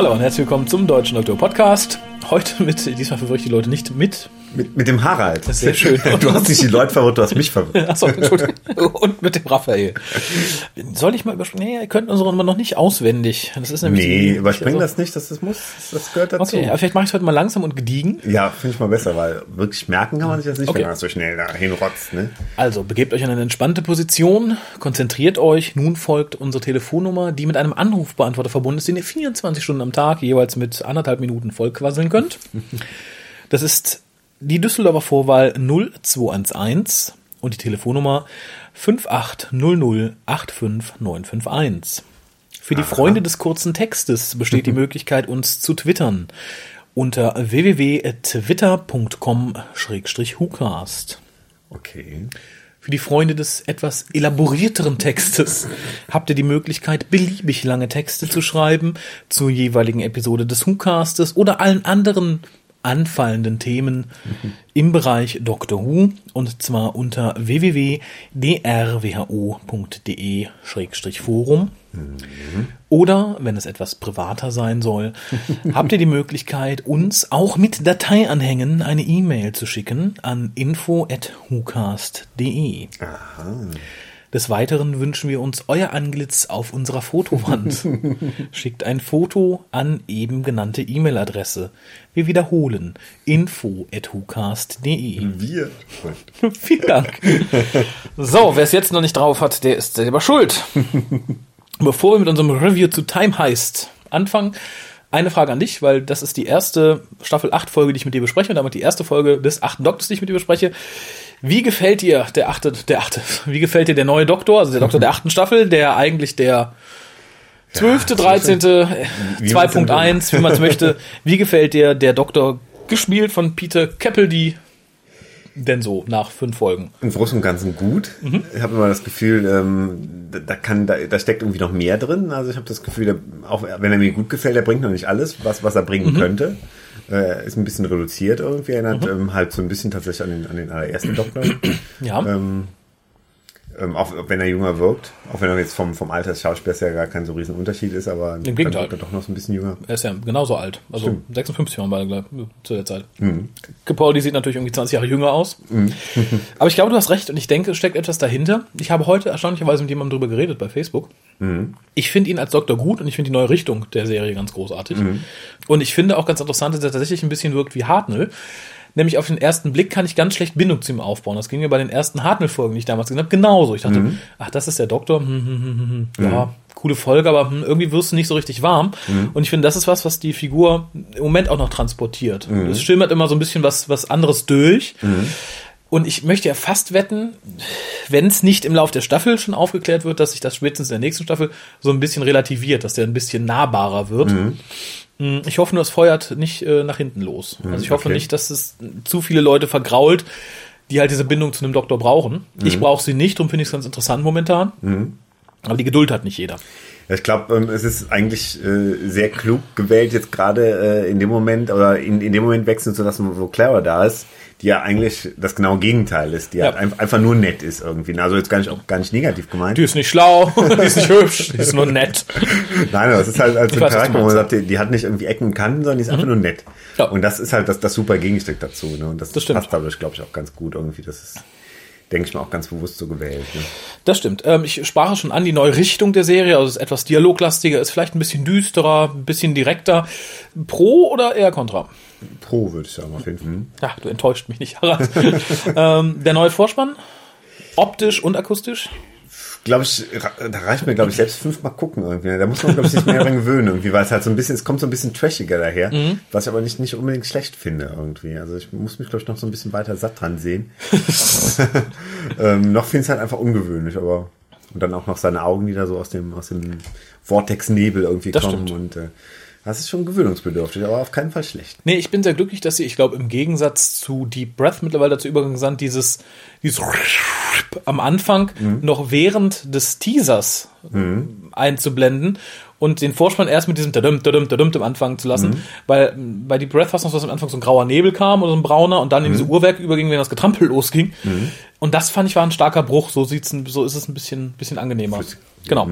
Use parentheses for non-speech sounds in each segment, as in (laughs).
Hallo und herzlich willkommen zum Deutschen Doktor Podcast. Heute mit, diesmal verwirre ich die Leute nicht mit. Mit, mit dem Harald. Das ist sehr schön. (laughs) Du hast nicht die Leute verwirrt, du hast mich verwirrt. (laughs) Achso. Und mit dem Raphael. Soll ich mal überspringen? Nee, ihr könnt unsere Nummer noch nicht auswendig. Das ist nämlich Nee, die- überspring also- das nicht, das, das muss, das gehört dazu. Okay, aber vielleicht mache ich es heute mal langsam und gediegen. Ja, finde ich mal besser, weil wirklich merken kann man sich das nicht, Okay. wenn man so schnell da hinrotzt. Ne? Also, begebt euch in eine entspannte Position, konzentriert euch, nun folgt unsere Telefonnummer, die mit einem Anrufbeantworter verbunden ist, den ihr 24 Stunden am Tag jeweils mit anderthalb Minuten vollquasseln könnt. Das ist die Düsseldorfer Vorwahl 0211 und die Telefonnummer 580085951. Für die Freunde des kurzen Textes besteht die (laughs) Möglichkeit, uns zu twittern unter www.twitter.com-hucast. Okay. Für die Freunde des etwas elaborierteren Textes habt ihr die Möglichkeit, beliebig lange Texte zu schreiben zur jeweiligen Episode des WhoCastes oder allen anderen anfallenden Themen im Bereich Doctor Who und zwar unter www.drwho.de-forum. Oder, wenn es etwas privater sein soll, (laughs) habt ihr die Möglichkeit, uns auch mit Dateianhängen eine E-Mail zu schicken an info.hucast.de. Des Weiteren wünschen wir uns euer Anglitz auf unserer Fotowand. (laughs) Schickt ein Foto an eben genannte E-Mail-Adresse. Wir wiederholen info.hucast.de. Wir. (laughs) Vielen Dank. So, wer es jetzt noch nicht drauf hat, der ist selber schuld. Bevor wir mit unserem Review zu Time Heist anfangen, eine Frage an dich, weil das ist die erste Staffel 8 Folge, die ich mit dir bespreche und damit die erste Folge des achten Doktors, die ich mit dir bespreche. Wie gefällt dir der achte, der achte, wie gefällt dir der neue Doktor, also der Doktor der achten Staffel, der eigentlich der zwölfte, dreizehnte, Wie man's denn 2.1, wie man es möchte. Wie gefällt dir der Doktor, gespielt von Peter Capaldi, denn so nach fünf Folgen? Im Großen und Ganzen gut. Mhm. Ich habe immer das Gefühl, ähm, da, kann, da, da steckt irgendwie noch mehr drin. Also ich habe das Gefühl, der, auch wenn er mir gut gefällt, er bringt noch nicht alles, was, was er Mhm. bringen könnte. Äh, ist ein bisschen reduziert irgendwie, erinnert ähm, halt so ein bisschen tatsächlich an den, an den allerersten Doktor. Ja. ähm, ähm, auch wenn er jünger wirkt, auch wenn er jetzt vom, vom Alter des Schauspielers ja gar kein so riesen Unterschied ist, aber Im Gegenteil. wirkt er doch noch so ein bisschen jünger. Er ist ja genauso alt. Also Stimmt. 56 waren beide zu der Zeit. Capaldi sieht natürlich irgendwie 20 Jahre jünger aus. (laughs) Aber ich glaube, du hast recht und ich denke, es steckt etwas dahinter. Ich habe heute erstaunlicherweise mit jemandem drüber geredet bei Facebook. Ich finde ihn als Doktor gut und ich finde die neue Richtung der Serie ganz großartig. Und ich finde auch ganz interessant, dass er tatsächlich ein bisschen wirkt wie Hartnell. Nämlich auf den ersten Blick kann ich ganz schlecht Bindung zu ihm aufbauen. Das ging mir bei den ersten Hartnell-Folgen, die ich damals gesehen habe, genauso. Ich dachte, ach, das ist der Doktor. Hm, hm, hm, hm, hm. Ja, coole Folge, aber hm, irgendwie wirst du nicht so richtig warm. Und ich finde, das ist was, was die Figur im Moment auch noch transportiert. Es schimmert immer so ein bisschen was, was anderes durch. Und ich möchte ja fast wetten, wenn es nicht im Lauf der Staffel schon aufgeklärt wird, dass sich das spätestens in der nächsten Staffel so ein bisschen relativiert, dass der ein bisschen nahbarer wird. Mm, Ich hoffe nur, es feuert nicht äh, nach hinten los. Also ich hoffe okay. nicht, dass es zu viele Leute vergrault, die halt diese Bindung zu einem Doktor brauchen. Ich brauche sie nicht, darum finde ich es ganz interessant momentan. Aber die Geduld hat nicht jeder. Ich glaube, ähm, es ist eigentlich äh, sehr klug gewählt, jetzt gerade äh, in dem Moment oder in, in dem Moment wechseln zu lassen, wo Clara da ist, die ja eigentlich das genaue Gegenteil ist, die Ja. halt ein, einfach nur nett ist irgendwie. Also jetzt gar nicht auch gar nicht negativ gemeint. Die ist nicht schlau, (laughs) die ist nicht hübsch, die ist nur nett. Nein, es ist halt als Ich ein weiß, Charakter, wo man sagt, die, die hat nicht irgendwie Ecken und Kanten, sondern die ist einfach nur nett. Ja. Und das ist halt das, das super Gegenstück dazu. Ne? Und das, Das passt dadurch, glaube ich, auch ganz gut irgendwie. Das ist, denke ich mal, auch ganz bewusst so gewählt. Ne? Das stimmt. Ähm, ich sprach schon an, die neue Richtung der Serie, also es ist etwas dialoglastiger, ist vielleicht ein bisschen düsterer, ein bisschen direkter. Pro oder eher kontra? Pro, würde ich sagen, auf jeden Fall. Hm. Ja, du enttäuscht mich nicht, Harald. (laughs) ähm, der neue Vorspann, optisch und akustisch. glaube ich, da reicht mir, glaube ich, selbst fünfmal gucken irgendwie. Da muss man, glaube ich, sich mehr dran gewöhnen irgendwie, weil es halt so ein bisschen, es kommt so ein bisschen trashiger daher, was ich aber nicht, nicht unbedingt schlecht finde irgendwie. Also ich muss mich, glaube ich, noch so ein bisschen weiter satt dran sehen. (laughs) (laughs) ähm, noch finde ich es halt einfach ungewöhnlich, aber und dann auch noch seine Augen, die da so aus dem, aus dem Vortex-Nebel irgendwie Das kommen stimmt. und äh, das ist schon gewöhnungsbedürftig, aber auf keinen Fall schlecht. Nee, ich bin sehr glücklich, dass sie, ich glaube, im Gegensatz zu Deep Breath mittlerweile dazu übergegangen sind, dieses, dieses am Anfang noch während des Teasers einzublenden und den Vorspann erst mit diesem Tadum, Tadum, Tadum am Anfang zu lassen, weil mm, bei Deep Breath war es noch so, dass am Anfang so ein grauer Nebel kam oder so ein brauner und dann in diese Uhrwerke überging, wenn das Getrampel (laughs) losging. Und das fand ich war ein starker Bruch. So sieht's, so ist es ein bisschen, bisschen angenehmer. Genau.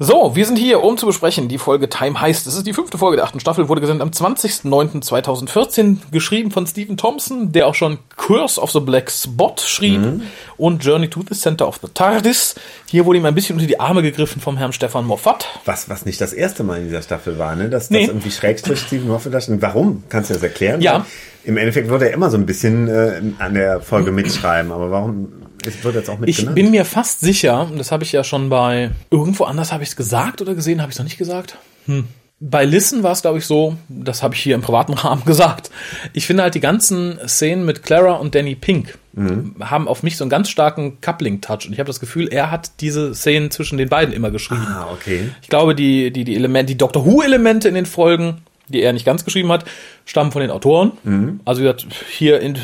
So, wir sind hier, um zu besprechen. Die Folge Time heißt. Es ist die fünfte Folge der achten Staffel, wurde gesendet am 20.09.2014, geschrieben von Stephen Thompson, der auch schon Curse of the Black Spot schrieb mhm. und Journey to the Center of the TARDIS. Hier wurde ihm ein bisschen unter die Arme gegriffen vom Herrn Stefan Moffat. Was, was nicht das erste Mal in dieser Staffel war, ne? Dass nee. das irgendwie Schrägstrich Stephen Moffat das. Warum? Kannst du das erklären? Ja. Im Endeffekt würde er immer so ein bisschen äh, an der Folge mitschreiben, aber warum es wird jetzt auch mit Ich genannt. bin mir fast sicher, das habe ich ja schon bei irgendwo anders habe ich es gesagt oder gesehen, habe ich es noch nicht gesagt. Hm. Bei Listen war es, glaube ich, so, das habe ich hier im privaten (laughs) Rahmen gesagt. Ich finde halt die ganzen Szenen mit Clara und Danny Pink mhm. haben auf mich so einen ganz starken Coupling-Touch. Und ich habe das Gefühl, er hat diese Szenen zwischen den beiden immer geschrieben. Ah, okay. Ich glaube, die, die, die Elemente, die Doctor Who-Elemente in den Folgen die er nicht ganz geschrieben hat, stammen von den Autoren. Mhm. Also wie gesagt, hier, in,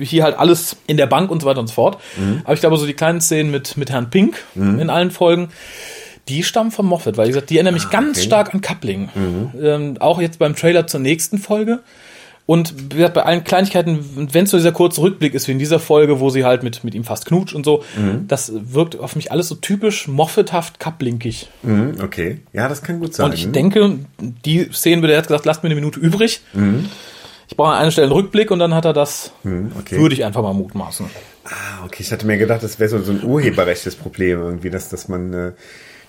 hier halt alles in der Bank und so weiter und so fort. Mhm. Aber ich glaube, so die kleinen Szenen mit, mit Herrn Pink mhm. in allen Folgen, die stammen von Moffat, weil wie gesagt, die erinnern mich ah, ganz okay. stark an Coupling. Mhm. Ähm, auch jetzt beim Trailer zur nächsten Folge. Und bei allen Kleinigkeiten, wenn es so dieser kurze Rückblick ist, wie in dieser Folge, wo sie halt mit, mit ihm fast knutscht und so, mhm. das wirkt auf mich alles so typisch Moffathaft kaplinkig. Mhm, okay. Ja, das kann gut sein. Und ich denke, die Szenen würde er jetzt gesagt, lasst mir eine Minute übrig. Mhm. Ich brauche an einer Stelle einen Rückblick und dann hat er das, mhm, okay. würde ich einfach mal mutmaßen. Ah, okay. Ich hatte mir gedacht, das wäre so, so ein urheberrechtliches Problem irgendwie, dass, dass man, äh,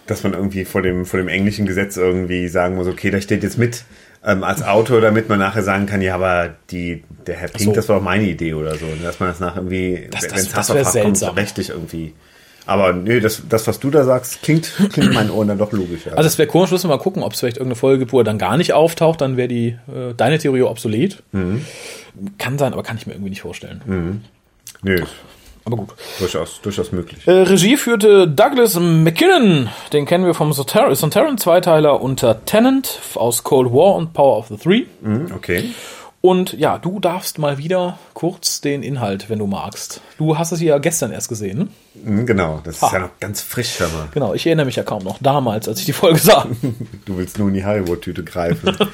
dass man irgendwie vor dem, vor dem englischen Gesetz irgendwie sagen muss, okay, da steht jetzt mit, ähm, als Autor, damit man nachher sagen kann, ja, aber die, der Herr Pink, so. das war doch meine Idee oder so. Dass man das nach irgendwie, wenn es Hassverfahren kommt, so rechtlich irgendwie. Aber nee, das, das, was du da sagst, klingt, klingt meinen Ohren dann doch logisch. Also es wäre komisch, müssen wir mal gucken, ob es vielleicht irgendeine Folge gibt, wo er dann gar nicht auftaucht, dann wäre die äh, deine Theorie obsolet. Mhm. Kann sein, aber kann ich mir irgendwie nicht vorstellen. Mhm. Nee, aber gut. Durchaus, durchaus möglich. Äh, Regie führte Douglas McKinnon. Den kennen wir vom Sontaran-Zweiteiler unter Tennant aus Cold War und Power of the Three. Mhm, okay. Und ja, du darfst mal wieder kurz den Inhalt, wenn du magst. Du hast es ja gestern erst gesehen. Mhm, genau, das ha. ist ja noch ganz frisch. Aber. Genau, ich erinnere mich ja kaum noch damals, als ich die Folge sah. (laughs) du willst nur in die Hollywood-Tüte greifen. (laughs)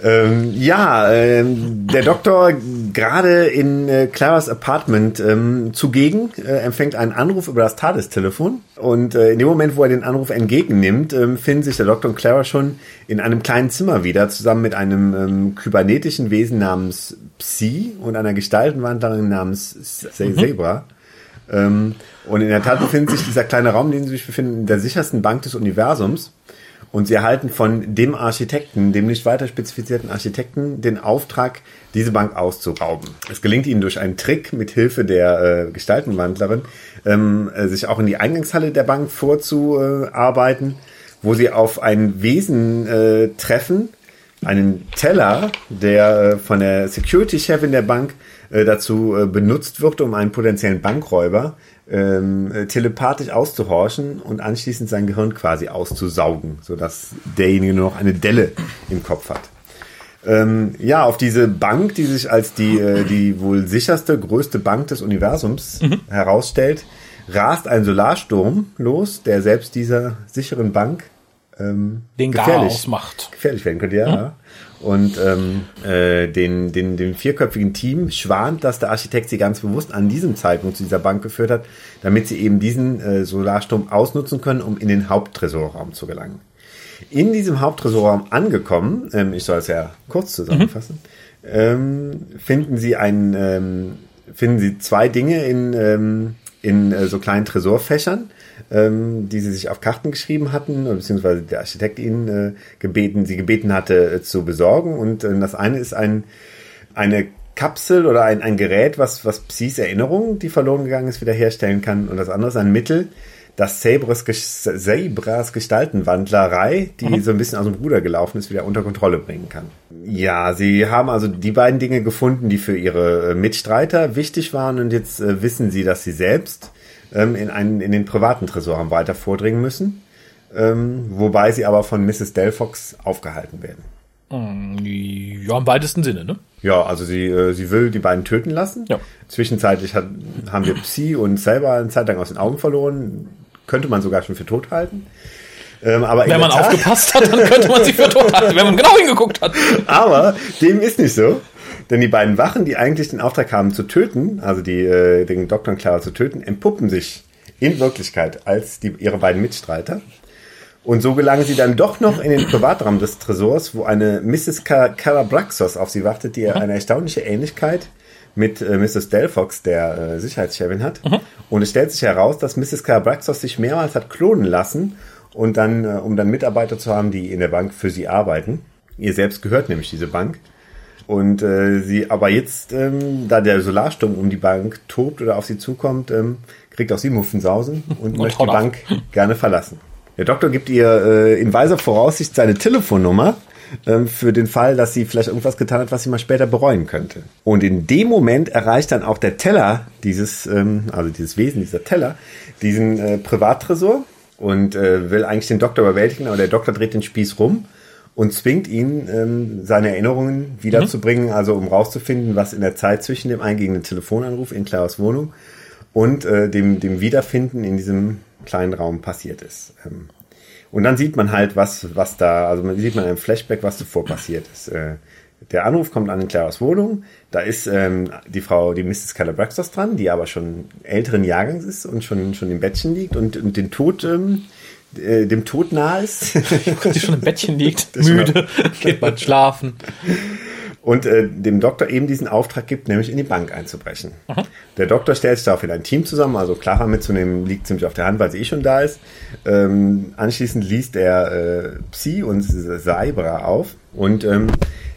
Ähm, ja, ähm, der Doktor gerade in äh, Claras Apartment ähm, zugegen äh, empfängt einen Anruf über das TARDIS-Telefon und äh, in dem Moment, wo er den Anruf entgegennimmt, ähm, finden sich der Doktor und Clara schon in einem kleinen Zimmer wieder, zusammen mit einem ähm, kybernetischen Wesen namens Psi und einer Gestaltenwandlerin namens Zebra. Mhm. Ähm, und in der Tat befindet sich dieser kleine Raum, in dem sie sich befinden, in der sichersten Bank des Universums. Und sie erhalten von dem Architekten, dem nicht weiter spezifizierten Architekten, den Auftrag, diese Bank auszurauben. Es gelingt ihnen durch einen Trick mit Hilfe der äh, Gestaltenwandlerin, ähm, äh, sich auch in die Eingangshalle der Bank vorzuarbeiten, wo sie auf ein Wesen äh, treffen, einen Teller, der äh, von der Security-Chefin der Bank äh, dazu äh, benutzt wird, um einen potenziellen Bankräuber ähm, äh, telepathisch auszuhorchen und anschließend sein Gehirn quasi auszusaugen, sodass derjenige nur noch eine Delle im Kopf hat. Ähm, ja, auf diese Bank, die sich als die, äh, die wohl sicherste, größte Bank des Universums mhm. herausstellt, rast ein Solarsturm los, der selbst dieser sicheren Bank ähm, den gefährlich, macht. gefährlich werden könnte, ja. Mhm und ähm, äh, den, den, den vierköpfigen Team schwant, dass der Architekt sie ganz bewusst an diesem Zeitpunkt zu dieser Bank geführt hat, damit sie eben diesen äh, Solarsturm ausnutzen können, um in den Haupttresorraum zu gelangen. In diesem Haupttresorraum angekommen, ähm, ich soll es ja kurz zusammenfassen, mhm. ähm, finden sie ein, ähm, finden sie zwei Dinge in, ähm, in äh, so kleinen Tresorfächern ähm, die sie sich auf Karten geschrieben hatten, beziehungsweise der Architekt ihnen äh, gebeten, sie gebeten hatte äh, zu besorgen. Und äh, das eine ist ein, eine Kapsel oder ein, ein Gerät, was, was Psis Erinnerung, die verloren gegangen ist, wiederherstellen kann. Und das andere ist ein Mittel, das Sabres, Sabras Gestaltenwandlerei, die mhm. so ein bisschen aus dem Ruder gelaufen ist, wieder unter Kontrolle bringen kann. Ja, sie haben also die beiden Dinge gefunden, die für ihre äh, Mitstreiter wichtig waren und jetzt äh, wissen sie, dass sie selbst ähm, in, einen, in den privaten Tresor haben weiter vordringen müssen, ähm, wobei sie aber von Mrs. Delfox aufgehalten werden. Mm, ja, im weitesten Sinne, ne? Ja, also sie, äh, sie will die beiden töten lassen. Ja. Zwischenzeitlich hat, haben wir Psi und selber eine Zeit lang aus den Augen verloren. Könnte man sogar schon für tot halten. Ähm, aber wenn man Tat, aufgepasst hat, dann könnte man sie für tot halten, wenn man genau hingeguckt hat. (laughs) Aber dem ist nicht so. Denn die beiden Wachen, die eigentlich den Auftrag haben zu töten, also die, äh, den Doktor und Clara zu töten, entpuppen sich in Wirklichkeit als die, ihre beiden Mitstreiter. Und so gelangen sie dann doch noch in den Privatraum des Tresors, wo eine Mrs. Carabraxos auf sie wartet, die eine erstaunliche Ähnlichkeit mit äh, Mrs. Delphox, der äh, Sicherheitschefin hat. Mhm. Und es stellt sich heraus, dass Mrs. Carabraxos sich mehrmals hat klonen lassen und dann, äh, um dann Mitarbeiter zu haben, die in der Bank für sie arbeiten. Ihr selbst gehört nämlich diese Bank. Und äh, sie, aber jetzt, ähm, da der Solarsturm um die Bank tobt oder auf sie zukommt, ähm, kriegt auch sie Muffensausen und, und möchte die Bank gerne verlassen. Der Doktor gibt ihr äh, in weiser Voraussicht seine Telefonnummer ähm, für den Fall, dass sie vielleicht irgendwas getan hat, was sie mal später bereuen könnte. Und in dem Moment erreicht dann auch der Teller dieses, ähm, also dieses Wesen, dieser Teller, diesen äh, Privattresor und äh, will eigentlich den Doktor überwältigen, aber der Doktor dreht den Spieß rum und zwingt ihn, ähm, seine Erinnerungen wiederzubringen, mhm. also um rauszufinden, was in der Zeit zwischen dem eingehenden Telefonanruf in Claras Wohnung und äh, dem, dem Wiederfinden in diesem kleinen Raum passiert ist. Ähm, und dann sieht man halt, was, was da, also man sieht man im Flashback, was zuvor passiert ist. Äh, der Anruf kommt an in Claras Wohnung. Da ist ähm, die Frau, die Mrs. Calabraxos dran, die aber schon älteren Jahrgangs ist und schon, schon im Bettchen liegt und, und den Tod ähm, äh, dem Tod nahe ist. (laughs) die schon im Bettchen liegt, müde, geht mal schlafen. Und äh, dem Doktor eben diesen Auftrag gibt, nämlich in die Bank einzubrechen. Aha. Der Doktor stellt sich daraufhin ein Team zusammen, also Clara mitzunehmen liegt ziemlich auf der Hand, weil sie eh schon da ist. Ähm, anschließend liest er äh, Psi und Saibra auf und ähm,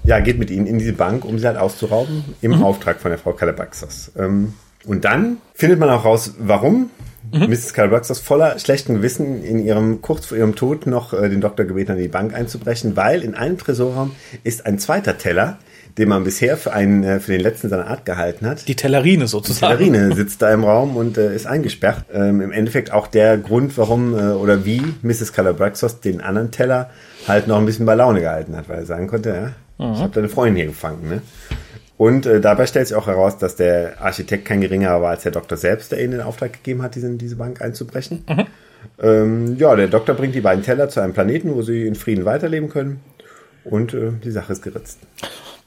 ja, geht mit ihnen in diese Bank, um sie halt auszurauben, im mhm. Auftrag von der Frau Calabaxos. Ähm, und dann findet man auch raus, warum mhm. Mrs. Carl Brooks aus voller schlechten Gewissen in ihrem, kurz vor ihrem Tod noch äh, den Doktor gebeten in die Bank einzubrechen, weil in einem Tresorraum ist ein zweiter Teller, den man bisher für einen äh, für den letzten seiner Art gehalten hat. Die Tellerine sozusagen. Die Tellerine sitzt da im Raum und äh, ist eingesperrt. Ähm, Im Endeffekt auch der Grund, warum äh, oder wie Mrs. Calabraxos den anderen Teller halt noch ein bisschen bei Laune gehalten hat, weil er sagen konnte, ja, mhm. ich habe deine Freundin hier gefangen. Ne? Und äh, dabei stellt sich auch heraus, dass der Architekt kein geringerer war als der Doktor selbst, der ihnen den Auftrag gegeben hat, diesen, diese Bank einzubrechen. Mhm. Ähm, ja, der Doktor bringt die beiden Teller zu einem Planeten, wo sie in Frieden weiterleben können. Und äh, die Sache ist geritzt.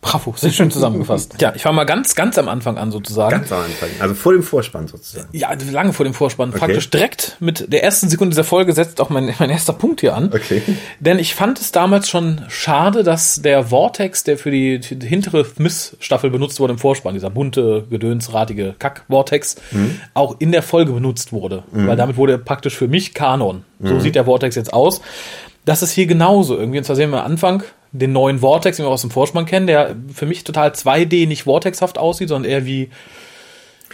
Bravo, sehr schön zusammengefasst. ja, ich fange mal ganz, ganz am Anfang an sozusagen. Ganz am Anfang, also vor dem Vorspann sozusagen. Ja, lange vor dem Vorspann. Okay. Praktisch direkt mit der ersten Sekunde dieser Folge setzt auch mein, (laughs) mein erster Punkt hier an. Okay. Denn ich fand es damals schon schade, dass der Vortex, der für die, die hintere Miss-Staffel benutzt wurde im Vorspann, dieser bunte, gedönsratige Kack-Vortex, mhm. auch in der Folge benutzt wurde. Mhm. Weil damit wurde praktisch für mich Kanon. So mhm. sieht der Vortex jetzt aus. Das ist hier genauso irgendwie. Und zwar sehen wir am Anfang den neuen Vortex, den wir aus dem Vorspann kennen, der für mich total 2D nicht Vortexhaft aussieht, sondern eher wie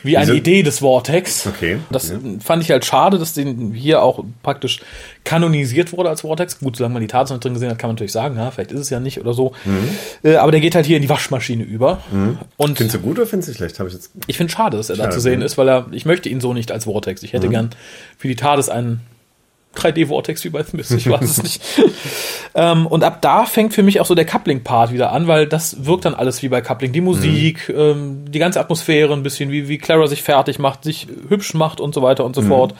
wie eine Idee des Vortex. Okay. Das ja. fand ich halt schade, dass den hier auch praktisch kanonisiert wurde als Vortex. Gut, solange man die Tatsache drin gesehen hat, kann man natürlich sagen, ja, vielleicht ist es ja nicht oder so. Mhm. Äh, aber der geht halt hier in die Waschmaschine über. Mhm. Und findest du gut oder findest du schlecht? Hab ich jetzt ich finde schade, dass er schade, da zu sehen ne? ist, weil er, ich möchte ihn so nicht als Vortex. Ich hätte mhm. gern für die TARDIS einen 3D-Vortex wie bei Smith, ich weiß es (laughs) nicht. ähm, und ab da fängt für mich auch so der Coupling-Part wieder an, weil das wirkt dann alles wie bei Coupling. Die Musik, mhm. ähm, die ganze Atmosphäre ein bisschen, wie, wie Clara sich fertig macht, sich hübsch macht und so weiter und so mhm. fort.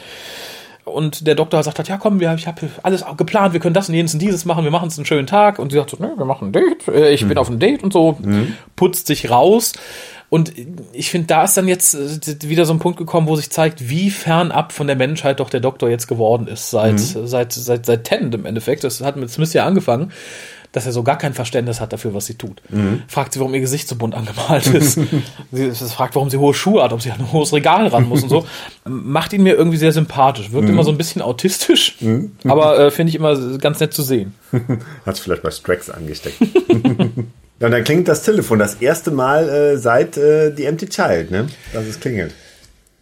Und der Doktor sagt hat, ja komm, wir, ich habe alles geplant, wir können das und jenes und dieses machen, wir machen es einen schönen Tag. Und sie sagt so, ne, wir machen ein Date, äh, ich mhm. bin auf einem Date und so, mhm. putzt sich raus. Und ich finde, da ist dann jetzt äh, wieder so ein Punkt gekommen, wo sich zeigt, wie fernab von der Menschheit doch der Doktor jetzt geworden ist, seit, mhm. seit, seit, seit Tennant im Endeffekt. Das hat mit Smith ja angefangen, dass er so gar kein Verständnis hat dafür, was sie tut. Mhm. Fragt sie, warum ihr Gesicht so bunt angemalt ist. (laughs) sie fragt, warum sie hohe Schuhe hat, ob sie an ein hohes Regal ran muss und so. Macht ihn mir irgendwie sehr sympathisch. Wirkt mhm. immer so ein bisschen autistisch, mhm. aber äh, finde ich immer ganz nett zu sehen. (laughs) Hat es vielleicht bei Strax angesteckt. (laughs) Ja, und dann klingt das Telefon das erste Mal äh, seit äh, The Empty Child, ne? Dass es klingelt.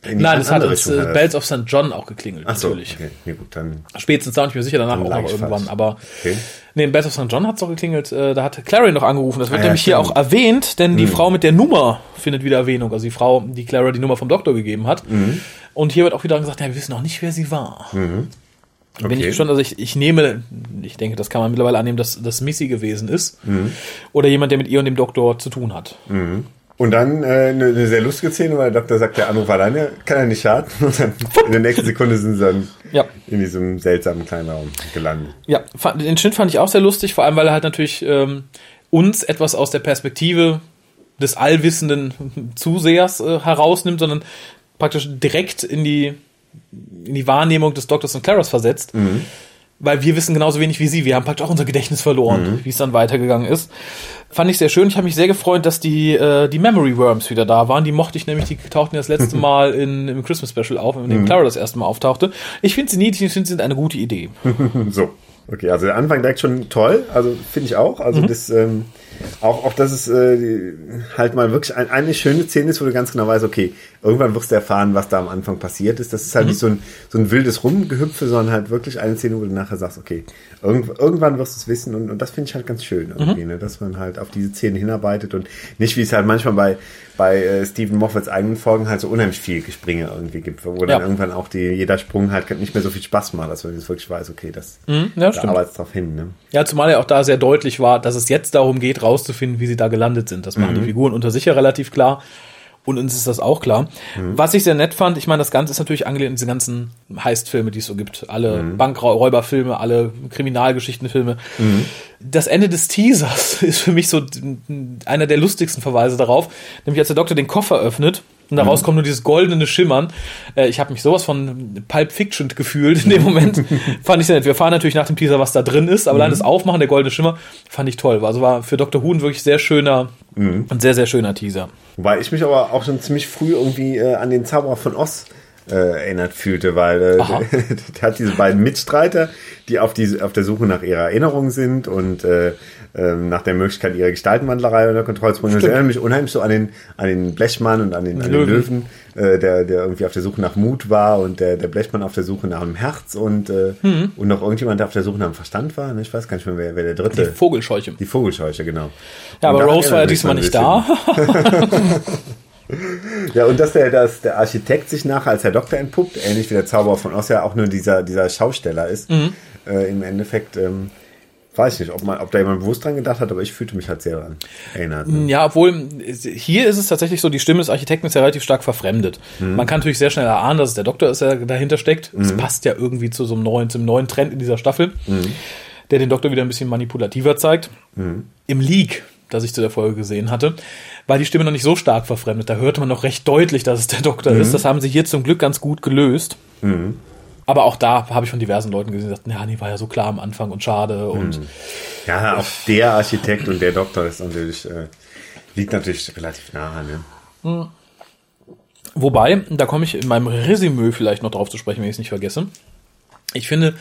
Nein, es hat uns äh, Bells of St. John auch geklingelt, Ach so, natürlich. Okay. Nee, gut, dann Spätestens da, ich mir sicher, danach auch noch irgendwann. Falsch. Aber okay. nee, in Bells of St. John hat es auch geklingelt. Äh, da hat Clary noch angerufen. Das wird ah, nämlich ja, hier auch erwähnt, denn hm. die Frau mit der Nummer findet wieder Erwähnung. Also die Frau, die Clara die Nummer vom Doktor gegeben hat. Mhm. Und hier wird auch wieder gesagt, ja, wir wissen noch nicht, wer sie war. Mhm. Okay. Bin ich schon, also ich, ich nehme, ich denke, das kann man mittlerweile annehmen, dass das Missy gewesen ist. Mhm. Oder jemand, der mit ihr und dem Doktor zu tun hat. Mhm. Und dann äh, eine, eine sehr lustige Szene, weil der Doktor sagt, der Anruf alleine kann er nicht schaden. (laughs) Und dann in der nächsten Sekunde sind sie dann ja. in diesem seltsamen kleinen Raum gelandet. Ja, den Schnitt fand ich auch sehr lustig, vor allem weil er halt natürlich ähm, uns etwas aus der Perspektive des allwissenden Zusehers äh, herausnimmt, sondern praktisch direkt in die in die Wahrnehmung des Doktors und Claras versetzt. Mhm. weil wir wissen genauso wenig wie sie. Wir haben praktisch auch unser Gedächtnis verloren, mhm. wie es dann weitergegangen ist. Fand ich sehr schön. Ich habe mich sehr gefreut, dass die, äh, die Memory Worms wieder da waren. Die mochte ich nämlich, die tauchten ja das letzte (laughs) Mal in, im Christmas Special auf, in dem mhm. Clara das erste Mal auftauchte. Ich finde sie niedlich, ich finde sie sind eine gute Idee. (laughs) so. Okay, also der Anfang direkt schon toll, also finde ich auch. Also mhm. das ähm, auch, auch dass es äh, halt mal wirklich ein, eine schöne Szene ist, wo du ganz genau weißt, okay, irgendwann wirst du erfahren, was da am Anfang passiert ist. Das ist halt mhm. nicht so ein, so ein wildes Rumgehüpfe, sondern halt wirklich eine Szene, wo du nachher sagst, okay, irgend, irgendwann wirst du es wissen und, und das finde ich halt ganz schön irgendwie, mhm. ne? dass man halt auf diese Szene hinarbeitet und nicht, wie es halt manchmal bei, bei äh, Stephen Moffats eigenen Folgen halt so unheimlich viel Gespringe irgendwie gibt, wo dann irgendwann auch die, jeder Sprung halt nicht mehr so viel Spaß macht, dass man jetzt wirklich weiß, okay, das mhm, ja, da arbeitest drauf hin. Ne? Ja, zumal ja auch da sehr deutlich war, dass es jetzt darum geht, rauszufinden, wie sie da gelandet sind. Das machen mhm. die Figuren unter sich ja relativ klar. Und uns ist das auch klar. Mhm. Was ich sehr nett fand, ich meine, das Ganze ist natürlich angelehnt an diese ganzen Heist-Filme, die es so gibt. Alle mhm. Bankräuberfilme, alle Kriminalgeschichtenfilme. Mhm. Das Ende des Teasers (laughs) ist für mich so einer der lustigsten Verweise darauf. Nämlich als der Doktor den Koffer öffnet und daraus mhm. kommt nur dieses goldene Schimmern. Äh, ich habe mich sowas von Pulp Fiction gefühlt in dem Moment. (laughs) fand ich sehr nett. Wir fahren natürlich nach dem Teaser, was da drin ist, aber mhm. allein das Aufmachen der goldene Schimmer fand ich toll. Also war für Dr. Huhn wirklich sehr schöner mhm. und sehr, sehr schöner Teaser. Wobei ich mich aber auch schon ziemlich früh irgendwie äh, an den Zauberer von Oz äh, erinnert fühlte, weil äh, (laughs) der hat diese beiden Mitstreiter, die auf, die auf der Suche nach ihrer Erinnerung sind und äh, ähm, nach der Möglichkeit, ihre Gestaltenwandlerei unter Kontrolle zu bringen. Das erinnert mich unheimlich so an den, an den Blechmann und an den, an den Löwen, äh, der, der irgendwie auf der Suche nach Mut war und der, der Blechmann auf der Suche nach einem Herz und, äh, mhm. und noch irgendjemand, der auf der Suche nach einem Verstand war. Ich weiß gar nicht mehr, wer, wer der dritte. Die Vogelscheuche. Die Vogelscheuche, genau. Ja, und aber Rose war ja diesmal nicht da. (laughs) ja, und dass der, dass der Architekt sich nachher als der Doktor entpuppt, ähnlich wie der Zauberer von Oz ja auch nur dieser, dieser Schausteller ist, mhm. äh, im Endeffekt, ähm, weiß nicht, ob, man, ob da jemand bewusst dran gedacht hat, aber ich fühlte mich halt sehr daran erinnert. Ne? Ja, obwohl hier ist es tatsächlich so, die Stimme des Architekten ist ja relativ stark verfremdet. Mhm. Man kann natürlich sehr schnell erahnen, dass es der Doktor ist, der dahinter steckt. Es mhm. passt ja irgendwie zu so einem neuen, zum neuen Trend in dieser Staffel, mhm. der den Doktor wieder ein bisschen manipulativer zeigt. Mhm. Im Leak, das ich zu der Folge gesehen hatte, war die Stimme noch nicht so stark verfremdet. Da hörte man noch recht deutlich, dass es der Doktor ist. Mhm. Das haben sie hier zum Glück ganz gut gelöst. Mhm. Aber auch da habe ich von diversen Leuten gesehen, die sagten, ja, nee, war ja so klar am Anfang und schade und. Hm. Ja, auch der Architekt und der Doktor ist natürlich, äh, liegt natürlich relativ nah, ne? Hm. Wobei, da komme ich in meinem Resümee vielleicht noch drauf zu sprechen, wenn ich es nicht vergesse. Ich finde,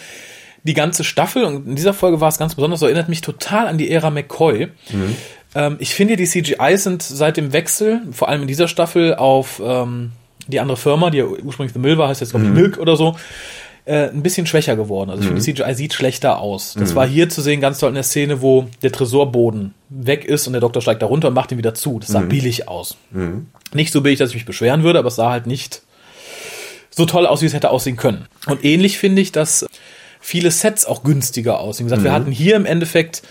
die ganze Staffel, und in dieser Folge war es ganz besonders, so erinnert mich total an die Ära McCoy. Mhm. Ähm, ich finde, die CGI sind seit dem Wechsel, vor allem in dieser Staffel, auf ähm, die andere Firma, die ja ursprünglich The Mill war, heißt jetzt glaube ich mhm. Milk oder so, äh, ein bisschen schwächer geworden. Also ich mhm. finde, CGI sieht schlechter aus. Das mhm. war hier zu sehen ganz toll in der Szene, wo der Tresorboden weg ist und der Doktor steigt da runter und macht ihn wieder zu. Das sah mhm. billig aus. Mhm. Nicht so billig, dass ich mich beschweren würde, aber es sah halt nicht so toll aus, wie es hätte aussehen können. Und ähnlich finde ich, dass viele Sets auch günstiger aussehen. Wie gesagt, wir mhm. hatten hier im Endeffekt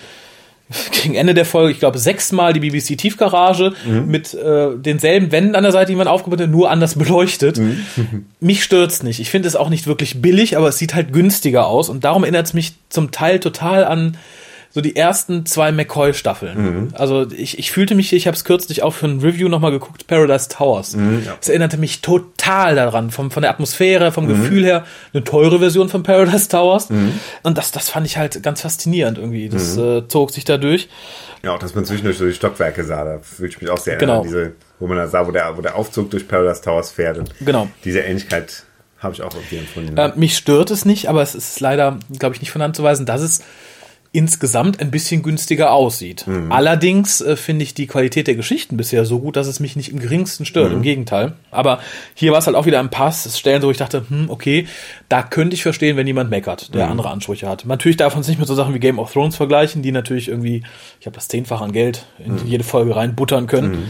gegen Ende der Folge, ich glaube, sechsmal die BBC Tiefgarage mhm. mit äh, denselben Wänden an der Seite, die man aufgebaut hat, nur anders (laughs) beleuchtet. Mhm. Mich stört's nicht. Ich finde es auch nicht wirklich billig, aber es sieht halt günstiger aus und darum erinnert es mich zum Teil total an so die ersten zwei McCoy-Staffeln. Mhm. Also ich, ich fühlte mich, ich habe es kürzlich auch für ein Review nochmal geguckt, Paradise Towers. Mhm, ja. Es erinnerte mich total daran, vom, von der Atmosphäre, vom mhm. Gefühl her, eine teure Version von Paradise Towers. Mhm. Und das, das fand ich halt ganz faszinierend irgendwie. Das mhm. äh, zog sich da durch. Ja, auch dass man zwischendurch so die Stockwerke sah, da fühlte ich mich auch sehr genau. diese, wo man da sah, wo der, wo der Aufzug durch Paradise Towers fährt. Und genau. Diese Ähnlichkeit habe ich auch irgendwie empfunden. Äh, mich stört es nicht, aber es ist leider, glaube ich, nicht von Hand zu weisen, dass es insgesamt ein bisschen günstiger aussieht. Mhm. Allerdings äh, finde ich die Qualität der Geschichten bisher so gut, dass es mich nicht im geringsten stört. Mhm. Im Gegenteil. Aber hier war es halt auch wieder ein Pass. Es Stellen, wo ich dachte, hm, okay, da könnte ich verstehen, wenn jemand meckert, der mhm. andere Ansprüche hat. Natürlich darf man es nicht mit so Sachen wie Game of Thrones vergleichen, die natürlich irgendwie, ich habe das zehnfach an Geld in mhm. jede Folge reinbuttern können. Mhm.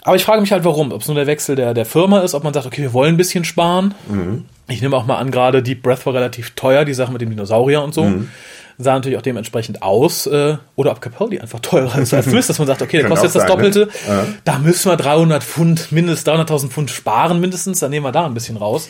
Aber ich frage mich halt, warum. Ob es nur der Wechsel der, der Firma ist, ob man sagt, okay, wir wollen ein bisschen sparen. Mhm. Ich nehme auch mal an, gerade Deep Breath war relativ teuer, die Sache mit dem Dinosaurier und so. Mhm sah natürlich auch dementsprechend aus. Äh, oder ob Capaldi einfach teurer ist als Swiss, dass man sagt, okay, der kostet jetzt das Doppelte. Ne? Da müssen wir 300 Pfund, mindestens 300.000 Pfund sparen mindestens. Dann nehmen wir da ein bisschen raus.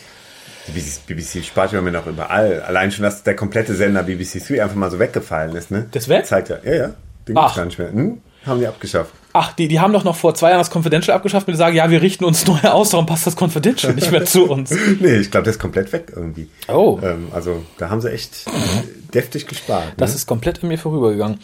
Die BBC spart ja mir noch überall. Allein schon, dass der komplette Sender BBC 3 einfach mal so weggefallen ist, ne? Das weg? Zeigt ja, ja, ja. Den gibt's gar nicht mehr. Hm? haben die abgeschafft. Ach, die, die haben doch noch vor zwei Jahren das Confidential abgeschafft und sagen, ja, wir richten uns neu aus, darum passt das Confidential nicht mehr (laughs) zu uns. nee, ich glaube, das ist komplett weg irgendwie. Oh. Ähm, also da haben sie echt deftig gespart. Das ne? ist komplett an mir vorübergegangen.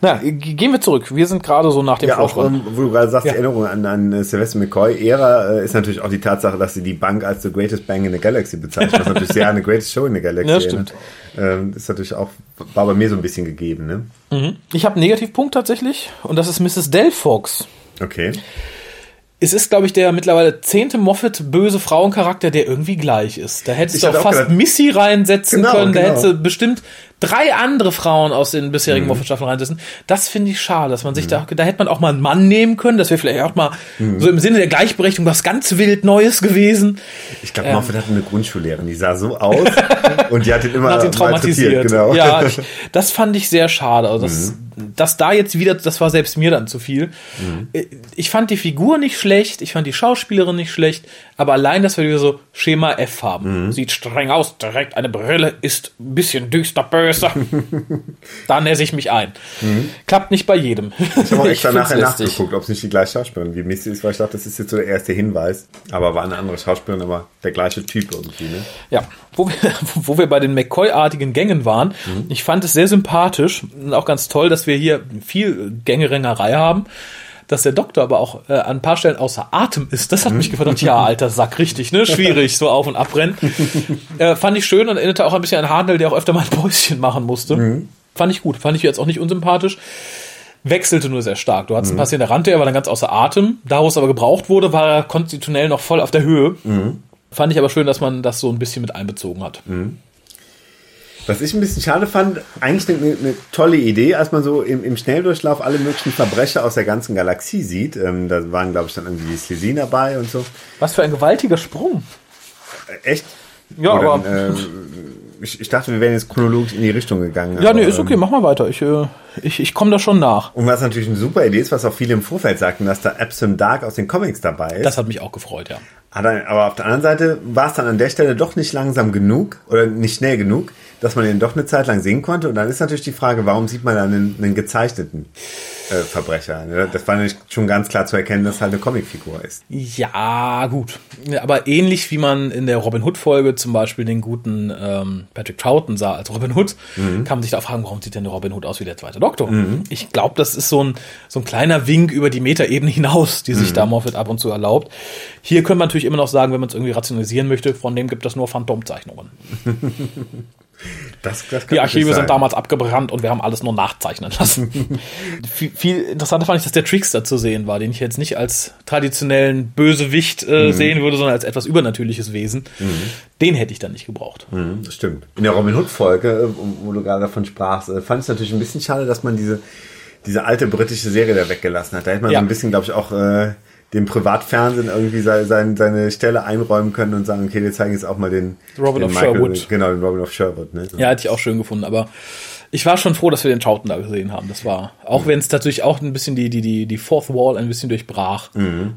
Na, gehen wir zurück. Wir sind gerade so nach dem ja, auch, ähm, wo du gerade sagst, Ja. die Erinnerung an, an äh, Sylvester McCoy-Ära äh, ist natürlich auch die Tatsache, dass sie die Bank als the greatest bang in the galaxy bezeichnet. Was natürlich sehr an the greatest show in the galaxy (laughs) Ja, stimmt. Ähm, ist natürlich auch, war bei mir so ein bisschen gegeben, ne? Mhm. Ich habe einen Negativpunkt tatsächlich und das ist Mrs. Delphox. Okay. Es ist, glaube ich, der mittlerweile zehnte Moffat böse Frauencharakter, der irgendwie gleich ist. Da hättest Ich du auch fast gedacht- Missy reinsetzen Genau, können. Da genau. hättest du bestimmt drei andere Frauen aus den Mhm. bisherigen Moffat-Staffeln reinsetzen. Das finde ich schade, dass man sich da, da hätte man auch mal einen Mann nehmen können. Das wäre vielleicht auch mal Mhm. so im Sinne der Gleichberechtigung was ganz wild Neues gewesen. Ich glaube, Moffat hatte eine Grundschullehrerin, die sah so aus (laughs) und die hat ihn immer hat ihn traumatisiert. Genau. Mhm. Ja, (laughs) ich, das fand ich sehr schade. Also das, dass da jetzt wieder, das war selbst mir dann zu viel. Mhm. Äh, Ich fand die Figur nicht schlecht, ich fand die Schauspielerin nicht schlecht, aber allein, dass wir wieder so Schema F haben. Mhm. Sieht streng aus, direkt eine Brille, ist ein bisschen düster böse. Da nässe ich mich ein. Klappt nicht bei jedem. Mhm. Ich habe auch extra nachher lästig. nachgeguckt, ob es nicht die gleiche Schauspielerin wie Missy ist, weil ich dachte, das ist jetzt so der erste Hinweis. Aber war eine andere Schauspielerin, aber der gleiche Typ irgendwie, ne? Ja, wo wir, (laughs) wo wir bei den McCoy-artigen Gängen waren, ich fand es sehr sympathisch und auch ganz toll, dass wir hier viel Gängerengerei haben. Dass der Doktor aber auch äh, an ein paar Stellen außer Atem ist, das hat mich gefragt. Ja, alter Sack, richtig, ne? Schwierig, so auf und abrennen. (laughs) äh, fand ich schön und erinnerte auch ein bisschen an Hartnell, der auch öfter mal ein Päuschen machen musste. Fand ich gut, fand ich jetzt auch nicht unsympathisch. Wechselte nur sehr stark. Du hattest einen Patient, der rannte, er war dann ganz außer Atem. Da, wo es aber gebraucht wurde, war er konstitutionell noch voll auf der Höhe. Fand ich aber schön, dass man das so ein bisschen mit einbezogen hat. Was ich ein bisschen schade fand, eigentlich eine, eine tolle Idee, als man so im, im Schnelldurchlauf alle möglichen Verbrecher aus der ganzen Galaxie sieht. Ähm, da waren, glaube ich, dann irgendwie die Slesin dabei und so. Was für ein gewaltiger Sprung. Äh, Echt? Ja, Oder, aber- ähm, ich, ich dachte, wir wären jetzt chronologisch in die Richtung gegangen. Ja, aber, nee, ist okay, ähm, mach mal weiter. Ich, äh, ich, ich komme da schon nach. Und was natürlich eine super Idee ist, was auch viele im Vorfeld sagten, dass da Epsom Dark aus den Comics dabei ist. Das hat mich auch gefreut, ja. Er- Aber auf der anderen Seite war es dann an der Stelle doch nicht langsam genug oder nicht schnell genug, dass man ihn doch eine Zeit lang sehen konnte. Und dann ist natürlich die Frage, warum sieht man dann einen, einen gezeichneten äh, Verbrecher? ne? Das war nämlich schon ganz klar zu erkennen, dass es halt eine Comicfigur ist. Ja, gut. Aber ähnlich wie man in der Robin Hood-Folge zum Beispiel den guten ähm, Patrick Troughton sah als Robin Hood, kann man sich da fragen, warum sieht denn der Robin Hood aus wie der zweite Doktor? Ich glaube, das ist so ein, so ein kleiner Wink über die Metaebene (laughs) hinaus, die sich da Moffat ab und zu erlaubt. Hier könnte man natürlich immer noch sagen, wenn man es irgendwie rationalisieren möchte, von dem gibt es nur Phantomzeichnungen. (laughs) Das, das Die Archive sind damals abgebrannt und wir haben alles nur nachzeichnen lassen. (laughs) viel, viel interessanter fand ich, dass der Trickster zu sehen war, den ich jetzt nicht als traditionellen Bösewicht äh, sehen würde, sondern als etwas übernatürliches Wesen. Den hätte ich dann nicht gebraucht. Mhm, Das stimmt. In der Robin Hood-Folge, äh, wo du gerade davon sprachst, äh, fand ich es natürlich ein bisschen schade, dass man diese, diese alte britische Serie da weggelassen hat. Da hätte man Ja. so ein bisschen, glaube ich, auch äh, dem Privatfernsehen irgendwie seine, seine, Stelle einräumen können und sagen, okay, wir zeigen jetzt auch mal den Robin den of Sherwood. Genau, den Robin of Sherwood. Ne? Ja, hätte ich auch schön gefunden, aber ich war schon froh, dass wir den Troughton da gesehen haben. Das war, auch wenn es natürlich auch ein bisschen die, die, die, die Fourth Wall ein bisschen durchbrach.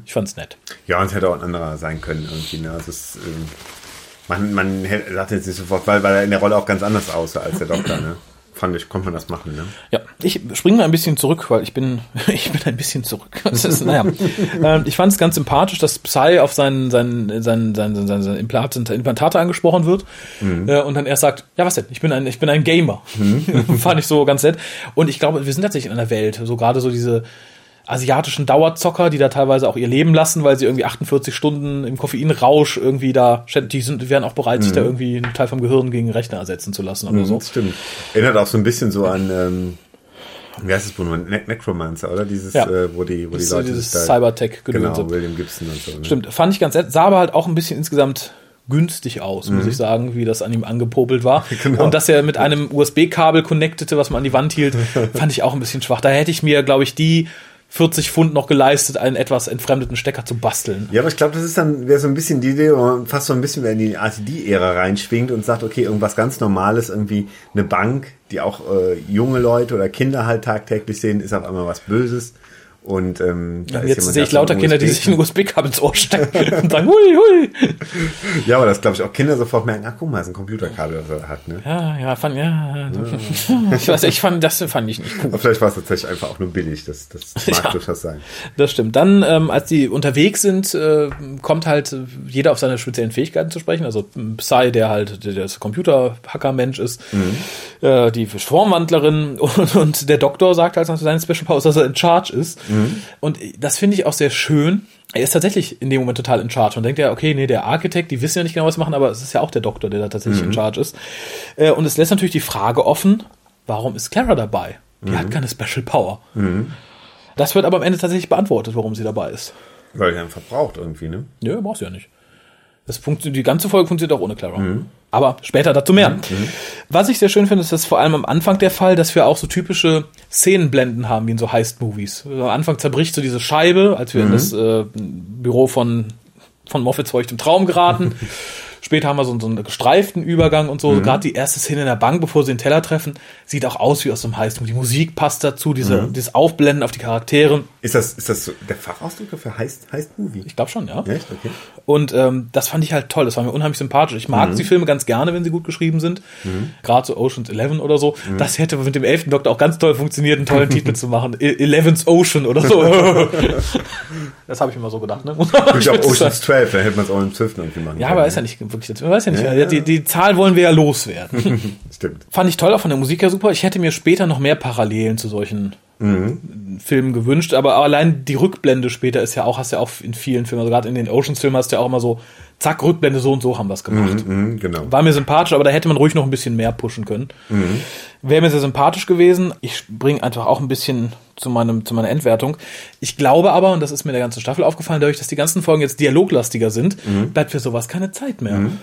Ich fand's nett. Ja, und es hätte auch ein anderer sein können irgendwie. Ne? Also es, ähm, man, man sagt jetzt nicht sofort, weil, weil er in der Rolle auch ganz anders aussah als der Doktor. Ne? Fand ich, konnte man das machen. Ne? Ja, ich springe mal ein bisschen zurück, weil ich bin, (laughs) ich bin ein bisschen zurück. (laughs) Ist, naja. ähm, ich fand es ganz sympathisch, dass Psy auf seinen, seinen, seinen, seinen, seinen, seinen Implantate, Implantate angesprochen wird äh, und dann erst sagt, ja was denn, ich bin ein, ich bin ein Gamer. (laughs) fand ich so ganz nett. Und ich glaube, wir sind tatsächlich in einer Welt, so gerade so diese asiatischen Dauerzocker, die da teilweise auch ihr Leben lassen, weil sie irgendwie 48 Stunden im Koffeinrausch irgendwie da, die sind, die wären auch bereit, sich da irgendwie einen Teil vom Gehirn gegen einen Rechner ersetzen zu lassen oder so. Das stimmt. Erinnert auch so ein bisschen so an, ähm, wie heißt das Buch? Ne Necromancer, oder? Dieses, Ja. äh, wo die, wo die Das so Leute dieses sich da- Cybertech-Gedönse. Genau, William Gibson und so. Ne? Stimmt, fand ich ganz nett. Sah aber halt auch ein bisschen insgesamt günstig aus, muss ich sagen, wie das an ihm angepopelt war. (laughs) Genau. Und dass er mit einem USB-Kabel connectete, was man an die Wand hielt, (laughs) fand ich auch ein bisschen schwach. Da hätte ich mir, glaube ich, die 40 Pfund noch geleistet, einen etwas entfremdeten Stecker zu basteln. Ja, aber ich glaube, das ist dann wäre so ein bisschen die Idee, wo man fast so ein bisschen in die RTD-Ära reinschwingt und sagt, okay, irgendwas ganz Normales, irgendwie eine Bank, die auch äh, junge Leute oder Kinder halt tagtäglich sehen, ist auf einmal was Böses. Und ähm, ja, jetzt sehe ich lauter Kinder, die sich ein USB-Kabel ins Ohr stecken (laughs) und sagen, hui, hui. Ja, aber das glaube ich auch Kinder sofort merken, ach guck mal, ist ein Computerkabel, was er hat, ne? Ja, ja, fand, ja. ja. Ich weiß, ich fand, das fand ich nicht cool. Aber vielleicht war es tatsächlich einfach auch nur billig, das, das (laughs) mag ja, durchaus sein. Das stimmt. Dann, ähm, als die unterwegs sind, äh, kommt halt jeder auf seine speziellen Fähigkeiten zu sprechen. Also Psy, der halt der, der Computer-Hacker-Mensch ist, mhm. äh, die Formwandlerin (laughs) und, und, der Doktor sagt halt nach seinen Special Powers, dass er in Charge ist. Mhm. Mhm. Und das finde ich auch sehr schön. Er ist tatsächlich in dem Moment total in Charge und denkt ja, okay, nee, der Architekt, die wissen ja nicht genau, was machen, aber es ist ja auch der Doktor, der da tatsächlich mhm. in Charge ist. Äh, und es lässt natürlich die Frage offen, warum ist Clara dabei? Die mhm. hat keine Special Power. Mhm. Das wird aber am Ende tatsächlich beantwortet, warum sie dabei ist. Weil er einfach braucht irgendwie, ne? Nö, brauchst du ja nicht. Das funktioniert, die ganze Folge funktioniert auch ohne Clara. Mhm. Aber später dazu mehr. Mhm. mhm. Was ich sehr schön finde, ist das vor allem am Anfang der Fall, dass wir auch so typische Szenenblenden haben, wie in so Heist-Movies. Also am Anfang zerbricht so diese Scheibe, als wir mhm. in das äh, Büro von, von Moffat feucht im Traum geraten. (laughs) Später haben wir so, so einen gestreiften Übergang und so. Mhm. Gerade die erste Szene in der Bank, bevor sie den Teller treffen, sieht auch aus wie aus einem Heist. Die Musik passt dazu, diese, mhm. dieses Aufblenden auf die Charaktere. Ist das, ist das so der Fachausdruck für Heist, Heist Movie? Ich glaube schon, ja. Echt? Okay. Und ähm, das fand ich halt toll. Das war mir unheimlich sympathisch. Ich mag mhm. die Filme ganz gerne, wenn sie gut geschrieben sind. Mhm. Gerade so Ocean's Eleven oder so. Mhm. Das hätte mit dem elften Doktor auch ganz toll funktioniert, einen tollen Titel (laughs) zu machen. E- Eleven's Ocean oder so. (laughs) das habe ich immer so gedacht. Ne? ich glaube (laughs) Ocean's 12, da hätte man es auch im 12. irgendwie machen Ja, aber ist ja nicht wirklich, weiß ja nicht. Ja, ja. Die, die Zahl wollen wir ja loswerden. Stimmt. Fand ich toll, auch von der Musik her super. Ich hätte mir später noch mehr Parallelen zu solchen mhm. Filmen gewünscht, aber allein die Rückblende später ist ja auch, hast du ja auch in vielen Filmen, also gerade in den Oceans-Filmen hast du ja auch immer so, zack, Rückblende, so und so haben wir es gemacht. Mhm, mhm, genau. War mir sympathisch, aber da hätte man ruhig noch ein bisschen mehr pushen können. Mhm. Wäre mir sehr sympathisch gewesen. Ich bringe einfach auch ein bisschen zu, meinem, zu meiner Endwertung. Ich glaube aber, und das ist mir der ganzen Staffel aufgefallen, dadurch, dass die ganzen Folgen jetzt dialoglastiger sind, mhm. bleibt für sowas keine Zeit mehr. Mhm.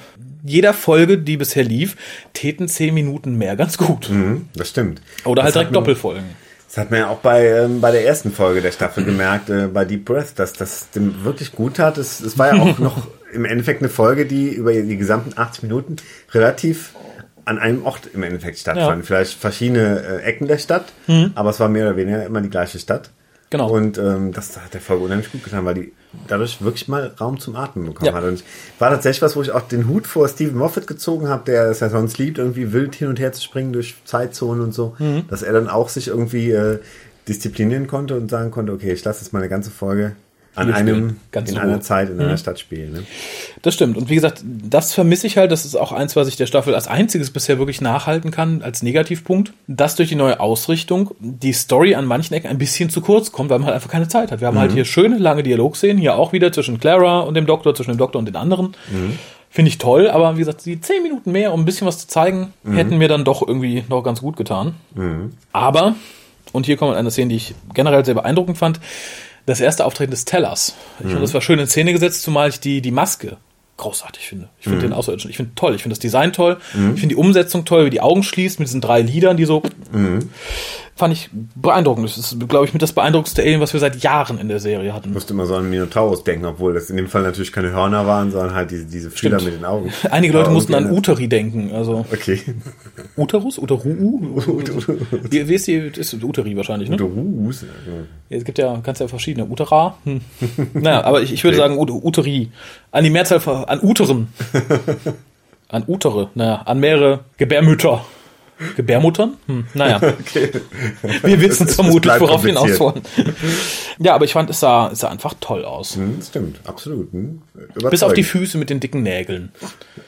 Jeder Folge, die bisher lief, täten zehn Minuten mehr ganz gut. Mhm, das stimmt. Oder halt das halt direkt Doppelfolgen. Das hat man ja auch bei, ähm, bei der ersten Folge der Staffel gemerkt, äh, bei Deep Breath, dass das dem wirklich gut hat. Es, es war ja auch (laughs) noch im Endeffekt eine Folge, die über die gesamten 80 Minuten relativ an einem Ort im Endeffekt stattfand. Ja. Vielleicht verschiedene äh, Ecken der Stadt, mhm. aber es war mehr oder weniger immer die gleiche Stadt. Genau. Und ähm, das hat der Folge unheimlich gut getan, weil die dadurch wirklich mal Raum zum Atmen bekommen ja. hat. Und war tatsächlich was, wo ich auch den Hut vor Stephen Moffat gezogen habe, der es ja sonst liebt, irgendwie wild hin und her zu springen durch Zeitzonen und so, mhm. dass er dann auch sich irgendwie äh, disziplinieren konnte und sagen konnte, okay, ich lasse jetzt mal eine ganze Folge an einem, Ganz in einer Zeit, in mhm. einer Stadt spielen. Ne? Das stimmt. Und wie gesagt, das vermisse ich halt. Das ist auch eins, was ich der Staffel als einziges bisher wirklich nachhalten kann, als Negativpunkt. Dass durch die neue Ausrichtung die Story an manchen Ecken ein bisschen zu kurz kommt, weil man halt einfach keine Zeit hat. Wir haben halt mhm. halt hier schöne, lange Dialogszenen, hier auch wieder zwischen Clara und dem Doktor, zwischen dem Doktor und den anderen. Mhm. Finde ich toll, aber wie gesagt, die zehn Minuten mehr, um ein bisschen was zu zeigen, mhm. hätten mir dann doch irgendwie noch ganz gut getan. Mhm. Aber, und hier kommt eine Szene, die ich generell sehr beeindruckend fand, das erste Auftreten des Tellers. Ich mhm. finde, das war schön in Szene gesetzt, zumal ich die, die Maske großartig finde. Ich finde mhm. den Außerirdischen, ich finde toll, ich finde das Design toll, mhm. ich finde die Umsetzung toll, wie die Augen schließt mit diesen drei Liedern, die so mhm. Fand ich beeindruckend. Das ist, glaube ich, mit das beeindruckendste Alien, was wir seit Jahren in der Serie hatten. Ich musste immer so an Minotaurus denken, obwohl das in dem Fall natürlich keine Hörner waren, sondern halt diese, diese Fühler mit den Augen. (laughs) Einige Leute mussten an Uteri denken, also. Okay. Uterus? (laughs) Uteru? wie, wie ist die, ist Uteri wahrscheinlich, ne? Uterus? Ja, es gibt ja, kannst ja verschiedene. Utera? Hm. (laughs) naja, aber ich, ich würde sagen Uteri. An die Mehrzahl von, an Uteren. an Utere, naja, an mehrere Gebärmütter. Gebärmuttern? Hm, naja. (laughs) Okay. Wir wissen vermutlich, worauf wir hinaus wollen. Ja, aber ich fand, es sah, es sah einfach toll aus. Hm, stimmt, absolut. Hm. Bis auf die Füße mit den dicken Nägeln.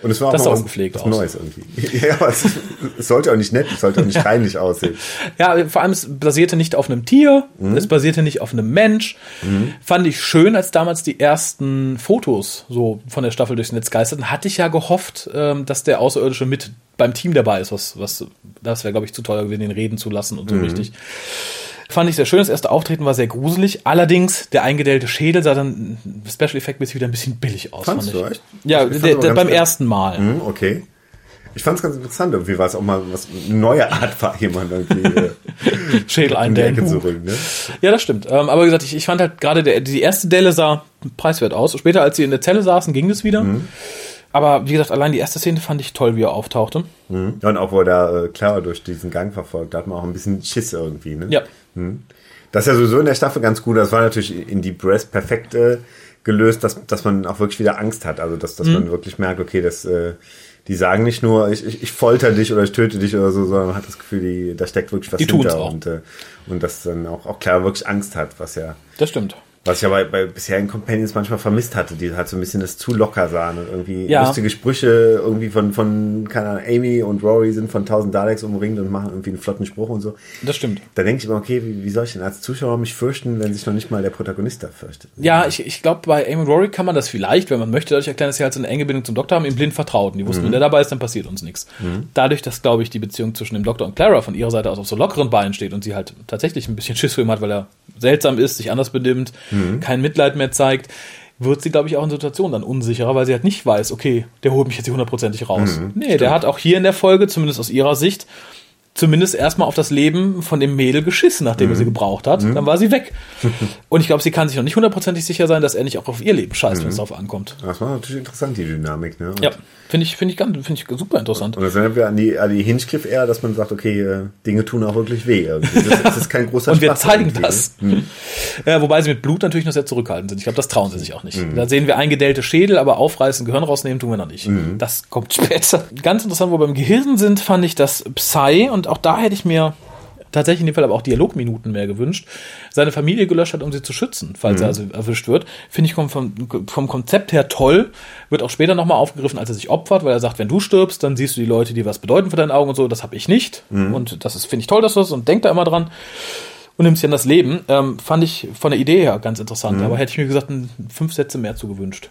Und es war auch das sah was, was aus. Neues irgendwie. (laughs) Ja, aber es, es, sollte auch nicht nett, es sollte auch nicht reinlich (laughs) aussehen. Ja, vor allem, es basierte nicht auf einem Tier, mhm. es basierte nicht auf einem Mensch. Mhm. Fand ich schön, als damals die ersten Fotos so von der Staffel durchs Netz geisterten, hatte ich ja gehofft, ähm, dass der Außerirdische mit beim Team dabei ist, was, was, das wäre, glaube ich, zu teuer gewesen, den reden zu lassen und so mhm. richtig. Fand ich sehr schön. Das erste Auftreten war sehr gruselig. Allerdings, der eingedellte Schädel sah dann Special Effect mäßig wieder ein bisschen billig aus. Fandst fand du echt? Ja, der, der, beim ersten Mal. Mhm, okay. Ich fand es ganz interessant. Irgendwie war es auch mal was, eine neue Art war jemand irgendwie äh, (laughs) Schädel eindellen. Ne? Ja, das stimmt. Ähm, aber wie gesagt, ich, ich fand halt gerade die erste Delle sah preiswert aus. Später, als sie in der Zelle saßen, ging es wieder. Mhm. Aber wie gesagt, allein die erste Szene fand ich toll, wie er auftauchte. Mhm. Und auch wo er da äh, Clara durch diesen Gang verfolgt, da hat man auch ein bisschen Schiss irgendwie, ne? Ja. Mhm. Das ist ja sowieso in der Staffel ganz gut. Das war natürlich in die Breast perfekt äh, gelöst, dass, dass man auch wirklich wieder Angst hat. Also dass, dass mhm. man wirklich merkt, okay, das, äh, die sagen nicht nur, ich, ich, ich folter dich oder ich töte dich oder so, sondern man hat das Gefühl, die, da steckt wirklich was die hinter auch. und, äh, und dass dann auch, auch klar wirklich Angst hat, was ja. Das stimmt. Was ich ja bei, bei bisherigen Companions manchmal vermisst hatte, die halt so ein bisschen das zu locker sahen und irgendwie Ja. lustige Sprüche irgendwie von, von, keine Ahnung, Amy und Rory sind von 1000 Daleks umringt und machen irgendwie einen flotten Spruch und so. Das stimmt. Da denke ich immer, okay, wie, wie soll ich denn als Zuschauer mich fürchten, wenn sich noch nicht mal der Protagonist da fürchtet? Ja, ich, ich glaube, bei Amy und Rory kann man das vielleicht, wenn man möchte, dadurch erklären, dass sie halt so eine enge Bindung zum Doktor haben, ihm blind vertrauten. Die wussten, wenn der dabei ist, dann passiert uns nichts. Dadurch, dass, glaube ich, die Beziehung zwischen dem Doktor und Clara von ihrer Seite aus auf so lockeren Beinen steht und sie halt tatsächlich ein bisschen Schiss für ihn hat, weil er seltsam ist, sich anders benimmt, kein Mitleid mehr zeigt, wird sie, glaube ich, auch in Situationen dann unsicherer, weil sie halt nicht weiß, okay, der holt mich jetzt hier hundertprozentig raus. nee, der hat auch hier in der Folge, zumindest aus ihrer Sicht, zumindest erstmal auf das Leben von dem Mädel geschissen, nachdem er sie gebraucht hat. Dann war sie weg. (laughs) Und ich glaube, sie kann sich noch nicht hundertprozentig sicher sein, dass er nicht auch auf ihr Leben scheißt, wenn es darauf ankommt. Das war natürlich interessant, die Dynamik, ne? Und, Ja, finde ich, finde ich, ganz- finde ich super interessant. Und das erinnert wir an die, an die Hinchcliffe-Ära, dass man sagt, okay, äh, Dinge tun auch wirklich weh. irgendwie. Das, das ist kein großer (laughs) Und wir Spaß zeigen irgendwie, das. ne? Ja, wobei sie mit Blut natürlich noch sehr zurückhaltend sind. Ich glaube, das trauen sie sich auch nicht. Da sehen wir eingedellte Schädel, aber aufreißen, Gehirn rausnehmen tun wir noch nicht. Das kommt (laughs) später. Ganz interessant, wo wir beim Gehirn sind, fand ich das Psy und auch da hätte ich mir tatsächlich in dem Fall aber auch Dialogminuten mehr gewünscht, seine Familie gelöscht hat, um sie zu schützen, falls er also erwischt wird. Finde ich vom, vom, Konzept her toll. Wird auch später nochmal aufgegriffen, als er sich opfert, weil er sagt, wenn du stirbst, dann siehst du die Leute, die was bedeuten für deine Augen und so. Das habe ich nicht. Und das ist, finde ich toll, dass du das und denk da immer dran und nimmst dir an das Leben. Ähm, fand ich von der Idee her ganz interessant, aber hätte ich mir gesagt, fünf Sätze mehr zu gewünscht.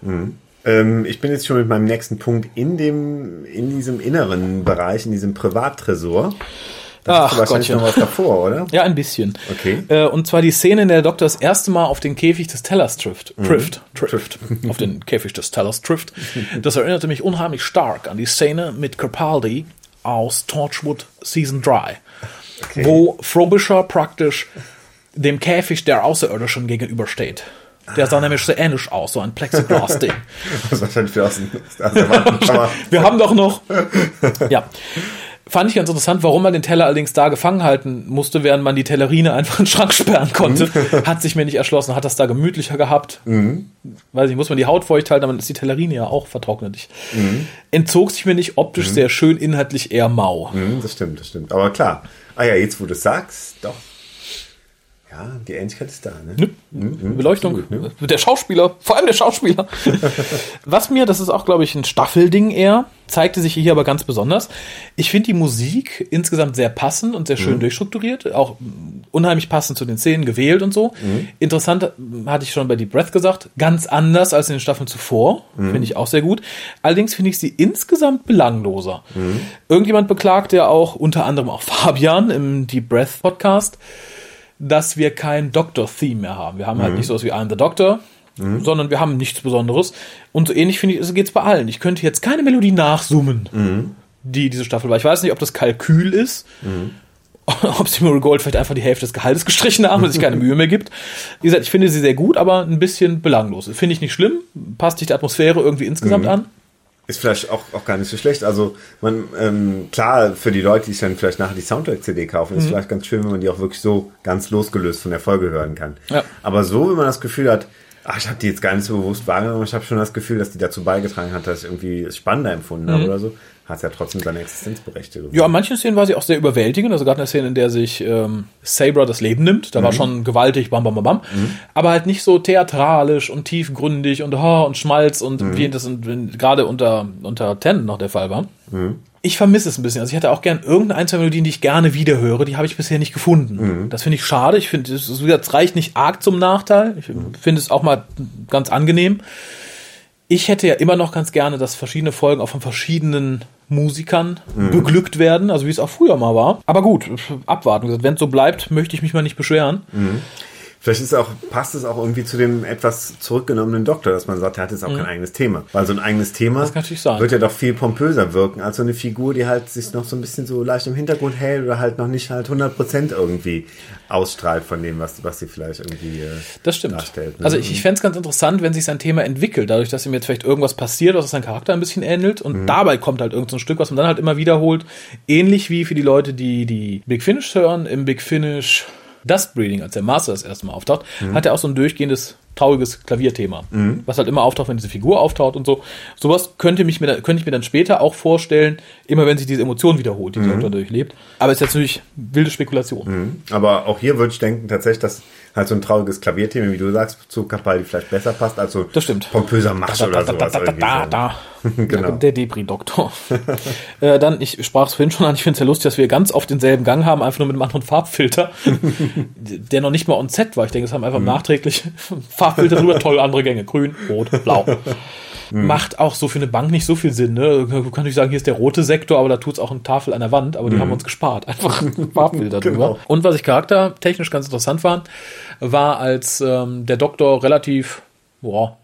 Ähm, ich bin jetzt schon mit meinem nächsten Punkt in dem, in diesem inneren Bereich, in diesem Privattresor. Da Ach, wahrscheinlich Gottchen. noch was davor, oder? Ja, ein bisschen. Okay. Äh, und zwar die Szene, in der der Doktor das erste Mal auf den Käfig des Tellers trifft. Trifft. Trifft. (laughs) auf den Käfig des Tellers trifft. Das erinnerte mich unheimlich stark an die Szene mit Capaldi aus Torchwood Season 3. Wo Frobisher praktisch dem Käfig der Außerirdischen gegenübersteht. Der sah nämlich sehr ähnlich aus, so ein Plexiglas-Ding. (laughs) Das ist wahrscheinlich für aus dem, aus der (laughs) Wand. Wir haben doch noch. Ja. Fand ich ganz interessant, warum man den Teller allerdings da gefangen halten musste, während man die Tellerine einfach in den Schrank sperren konnte. Hat sich mir nicht erschlossen, hat das da gemütlicher gehabt. Weiß nicht, muss man die Haut feucht halten, dann ist die Tellerine ja auch vertrocknet. Ich, Entzog sich mir nicht optisch sehr schön, inhaltlich eher mau. Hm, das stimmt, das stimmt. Aber klar. Ah ja, jetzt wo du es sagst, doch. Ja, die Ähnlichkeit ist da, ne? Beleuchtung, Absolut, ne? der Schauspieler, vor allem der Schauspieler. (laughs) Was mir, das ist auch, glaube ich, ein Staffelding eher, zeigte sich hier aber ganz besonders. Ich finde die Musik insgesamt sehr passend und sehr schön durchstrukturiert, auch unheimlich passend zu den Szenen gewählt und so. Interessant, äh, hatte ich schon bei Deep Breath gesagt, ganz anders als in den Staffeln zuvor, finde ich auch sehr gut. Allerdings finde ich sie insgesamt belangloser. Irgendjemand beklagt ja auch, unter anderem auch (laughs) Fabian im Deep Breath Podcast, dass wir kein Doctor-Theme mehr haben. Wir haben halt nicht sowas wie I'm the Doctor, sondern wir haben nichts Besonderes. Und so ähnlich finde ich, geht es bei allen. Ich könnte jetzt keine Melodie nachsummen, die diese Staffel war. Ich weiß nicht, ob das Kalkül ist, (laughs) ob sie Murray Gold vielleicht einfach die Hälfte des Gehaltes gestrichen haben und sich keine Mühe mehr gibt. Wie gesagt, ich finde sie sehr gut, aber ein bisschen belanglos. Finde ich nicht schlimm, passt sich der Atmosphäre irgendwie insgesamt an. Ist vielleicht auch, auch gar nicht so schlecht. Also man, ähm, klar, für die Leute, die sich dann vielleicht nachher die Soundtrack-CD kaufen, Mhm. ist vielleicht ganz schön, wenn man die auch wirklich so ganz losgelöst von der Folge hören kann. Ja. Aber so, wenn man das Gefühl hat, ach, ich habe die jetzt gar nicht so bewusst wahrgenommen, ich habe schon das Gefühl, dass die dazu beigetragen hat, dass ich irgendwie es spannender empfunden habe oder so, hat es ja trotzdem seine Existenzberechtigung. Mhm. Ja, an manchen Szenen war sie auch sehr überwältigend. Also gerade eine Szene, in der sich ähm, Sabra das Leben nimmt. Da war schon gewaltig, bam, bam, bam, bam. Aber halt nicht so theatralisch und tiefgründig und ha und Schmalz und wie das gerade unter, unter Ten noch der Fall war. Ich vermisse es ein bisschen. Also ich hätte auch gern irgendeine ein, zwei Melodien, die ich gerne wiederhöre. Die habe ich bisher nicht gefunden. Das finde ich schade. Ich finde, es reicht nicht arg zum Nachteil. Ich finde es auch mal ganz angenehm. Ich hätte ja immer noch ganz gerne, dass verschiedene Folgen auch von verschiedenen Musikern beglückt werden, also wie es auch früher mal war. Aber gut, abwarten. Wenn es so bleibt, möchte ich mich mal nicht beschweren. Vielleicht ist auch, passt es auch irgendwie zu dem etwas zurückgenommenen Doktor, dass man sagt, er hat jetzt auch kein eigenes Thema. Weil so ein eigenes Thema Mhm. Wird ja doch viel pompöser wirken, als so eine Figur, die halt sich noch so ein bisschen so leicht im Hintergrund hält oder halt noch nicht halt 100% irgendwie ausstrahlt von dem, was, was sie vielleicht irgendwie äh, Das stimmt. darstellt. ne? Also ich, ich fände es ganz interessant, wenn sich sein Thema entwickelt, dadurch, dass ihm jetzt vielleicht irgendwas passiert, was sein Charakter ein bisschen ähnelt und Mhm. dabei kommt halt irgendein so ein Stück, was man dann halt immer wiederholt. Ähnlich wie für die Leute, die die Big Finish hören, im Big Finish Dust Breeding, als der Master das erste Mal auftaucht, hat er auch so ein durchgehendes trauriges Klavierthema, was halt immer auftaucht, wenn diese Figur auftaucht und so. Sowas könnte, mich mir, könnte ich mir dann später auch vorstellen, immer wenn sich diese Emotion wiederholt, die der Doktor durchlebt. Aber es ist natürlich wilde Spekulation. Aber auch hier würde ich denken, tatsächlich, dass halt so ein trauriges Klavierthema, wie du sagst, zu Capaldi vielleicht besser passt als so Das stimmt. pompöser Marsch oder sowas. da, da, da, da. (laughs) Genau. Der Debris-Doktor. (laughs) äh, dann, ich sprach es vorhin schon an, ich finde es ja lustig, dass wir ganz oft denselben Gang haben, einfach nur mit einem anderen Farbfilter, (laughs) der noch nicht mal on set war. Ich denke, es haben einfach nachträglich Farbfilter drüber, toll, andere Gänge, grün, rot, blau. Macht auch so für eine Bank nicht so viel Sinn. Ne? Du kannst nicht sagen, hier ist der rote Sektor, aber da tut es auch eine Tafel an der Wand, aber die haben wir uns gespart. (laughs) Einfach Farbfilter drüber. Genau. Und was ich charaktertechnisch ganz interessant fand, war, als ähm, der Doktor relativ boah,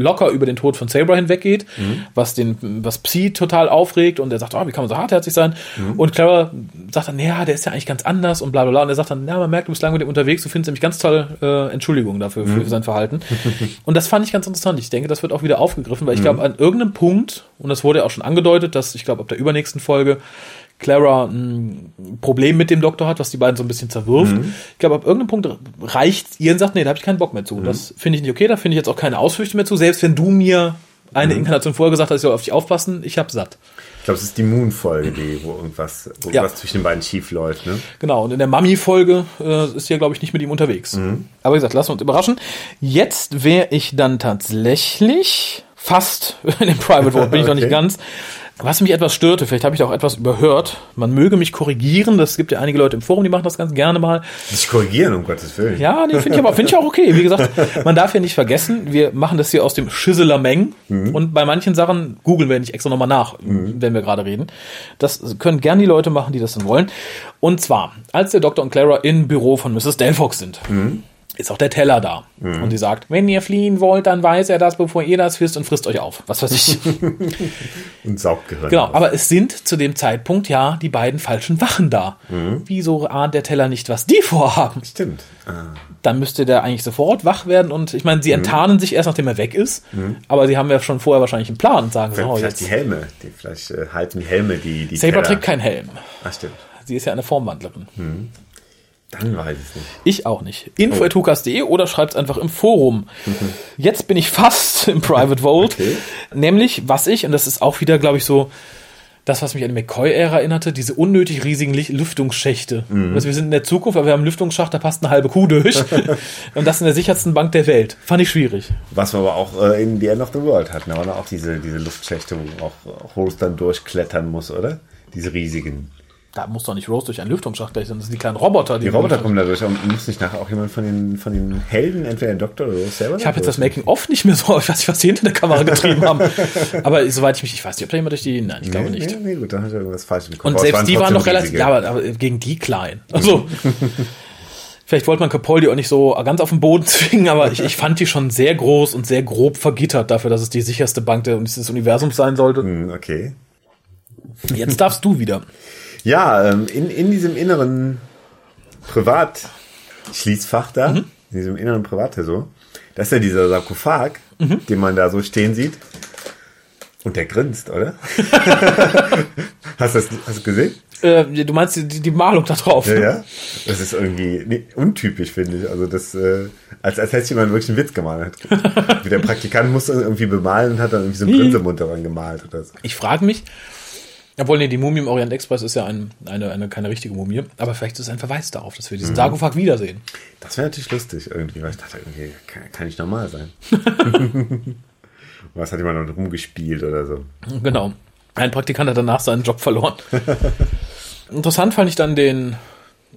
locker über den Tod von Sabra hinweggeht, was den, was Psi total aufregt und er sagt, oh, wie kann man so hartherzig sein? Und Clara sagt dann, ja, der ist ja eigentlich ganz anders und bla bla bla. Und er sagt dann, ja, man merkt, du bist lange mit ihm unterwegs, du findest nämlich ganz tolle äh, Entschuldigung dafür, für sein Verhalten. (laughs) und das fand ich ganz interessant. Ich denke, das wird auch wieder aufgegriffen, weil ich glaube, an irgendeinem Punkt, und das wurde ja auch schon angedeutet, dass ich glaube, ab der übernächsten Folge Clara ein Problem mit dem Doktor hat, was die beiden so ein bisschen zerwirft. Ich glaube, ab irgendeinem Punkt reicht ihr und sagt, nee, da habe ich keinen Bock mehr zu. Das finde ich nicht okay, da finde ich jetzt auch keine Ausflüchte mehr zu. Selbst wenn du mir eine Inkarnation vorher gesagt hast, ich soll auf dich aufpassen, ich habe satt. Ich glaube, es ist die Moon-Folge, die, wo irgendwas, wo Ja. irgendwas zwischen den beiden schief läuft. Ne? Genau, und in der Mami-Folge äh, ist sie ja, glaube ich, nicht mit ihm unterwegs. Aber wie gesagt, lassen wir uns überraschen. Jetzt wäre ich dann tatsächlich fast (laughs) in dem Private Vote, bin ich noch nicht Okay. ganz. Was mich etwas störte, vielleicht habe ich da auch etwas überhört, man möge mich korrigieren, das gibt ja einige Leute im Forum, die machen das ganz gerne mal. Sich korrigieren, um Gottes Willen. Ja, nee, finde ich aber finde ich auch okay. Wie gesagt, man darf ja nicht vergessen, wir machen das hier aus dem Schisseler Meng und bei manchen Sachen googeln wir nicht extra nochmal nach, wenn wir gerade reden. Das können gern die Leute machen, die das dann wollen. Und zwar, als der Doktor und Clara im Büro von Mrs. Delphox sind, ist auch der Teller da. Und die sagt, wenn ihr fliehen wollt, dann weiß er das, bevor ihr das wisst und frisst euch auf. Was weiß ich. (laughs) Und saugt Gehirn. Genau, aus. aber es sind zu dem Zeitpunkt ja die beiden falschen Wachen da. Wieso ahnt der Teller nicht, was die vorhaben? Stimmt. Ah. dann müsste der eigentlich sofort wach werden und ich meine, sie enttarnen sich erst, nachdem er weg ist, aber sie haben ja schon vorher wahrscheinlich einen Plan und sagen so, Vielleicht, oh, vielleicht jetzt. die Helme. Die, vielleicht äh, halten die Helme die, die Saber Teller. trägt keinen Helm. Ach, stimmt. Sie ist ja eine Formwandlerin. Dann weiß ich es nicht. Ich auch nicht. Info.hukas.de oder schreibt es einfach im Forum. Jetzt bin ich fast (laughs) im Private Vault. Okay. Nämlich, was ich, und das ist auch wieder, glaube ich, so das, was mich an die McCoy-Ära erinnerte, diese unnötig riesigen Lüftungsschächte. Also wir sind in der Zukunft, aber wir haben einen Lüftungsschacht, da passt eine halbe Kuh durch. (laughs) und das in der sichersten Bank der Welt. Fand ich schwierig. Was wir aber auch äh, in The End of the World hatten, da waren auch diese, diese Luftschächte, wo auch, auch Rose dann durchklettern muss, oder? Diese riesigen. Da muss doch nicht Rose durch einen Lüftungsschacht gleich, sondern das sind die kleinen Roboter. Die Roboter kommen da durch und muss nicht nachher auch jemand von den, von den Helden, entweder der Doktor oder Rose selber? Ich habe jetzt das Making-of nicht mehr so, (laughs) ich weiß nicht, was die hinter der Kamera getrieben haben. Aber soweit ich mich, ich weiß nicht, ob da jemand durch die, nein, ich glaube nee, nicht. Nee, nee, gut, dann hat er irgendwas falsch Kopf. Und selbst die waren noch relativ, ja, aber, aber gegen die klein. Also, (laughs) vielleicht wollte man Capaldi auch nicht so ganz auf den Boden (laughs) zwingen, aber ich, ich fand die schon sehr groß und sehr grob vergittert dafür, dass es die sicherste Bank des Universums sein sollte. Hm, Okay. Jetzt darfst du wieder. Ja, ähm, in, in diesem inneren Privatschließfach da, in diesem inneren Privattresor, da ist ja dieser Sarkophag, den man da so stehen sieht. Und der grinst, oder? (laughs) hast du das hast du gesehen? Äh, du meinst die, die, Malung da drauf? Ja, ja. Das ist irgendwie nee, untypisch, finde ich. Also das, äh, als, als hätte jemand wirklich einen Witz gemalt. Wie der Praktikant musste irgendwie bemalen und hat dann irgendwie so einen (laughs) Grinsemund daran gemalt oder so. Ich frage mich, obwohl, nee, die Mumie im Orient Express ist ja ein, eine, eine, keine richtige Mumie, aber vielleicht ist es ein Verweis darauf, dass wir diesen Sarkophag wiedersehen. Das wäre natürlich lustig irgendwie, weil ich dachte, irgendwie kann, kann nicht normal sein. (laughs) (laughs) Was hat jemand noch rumgespielt oder so? Genau. Ein Praktikant hat danach seinen Job verloren. (laughs) Interessant fand ich dann den,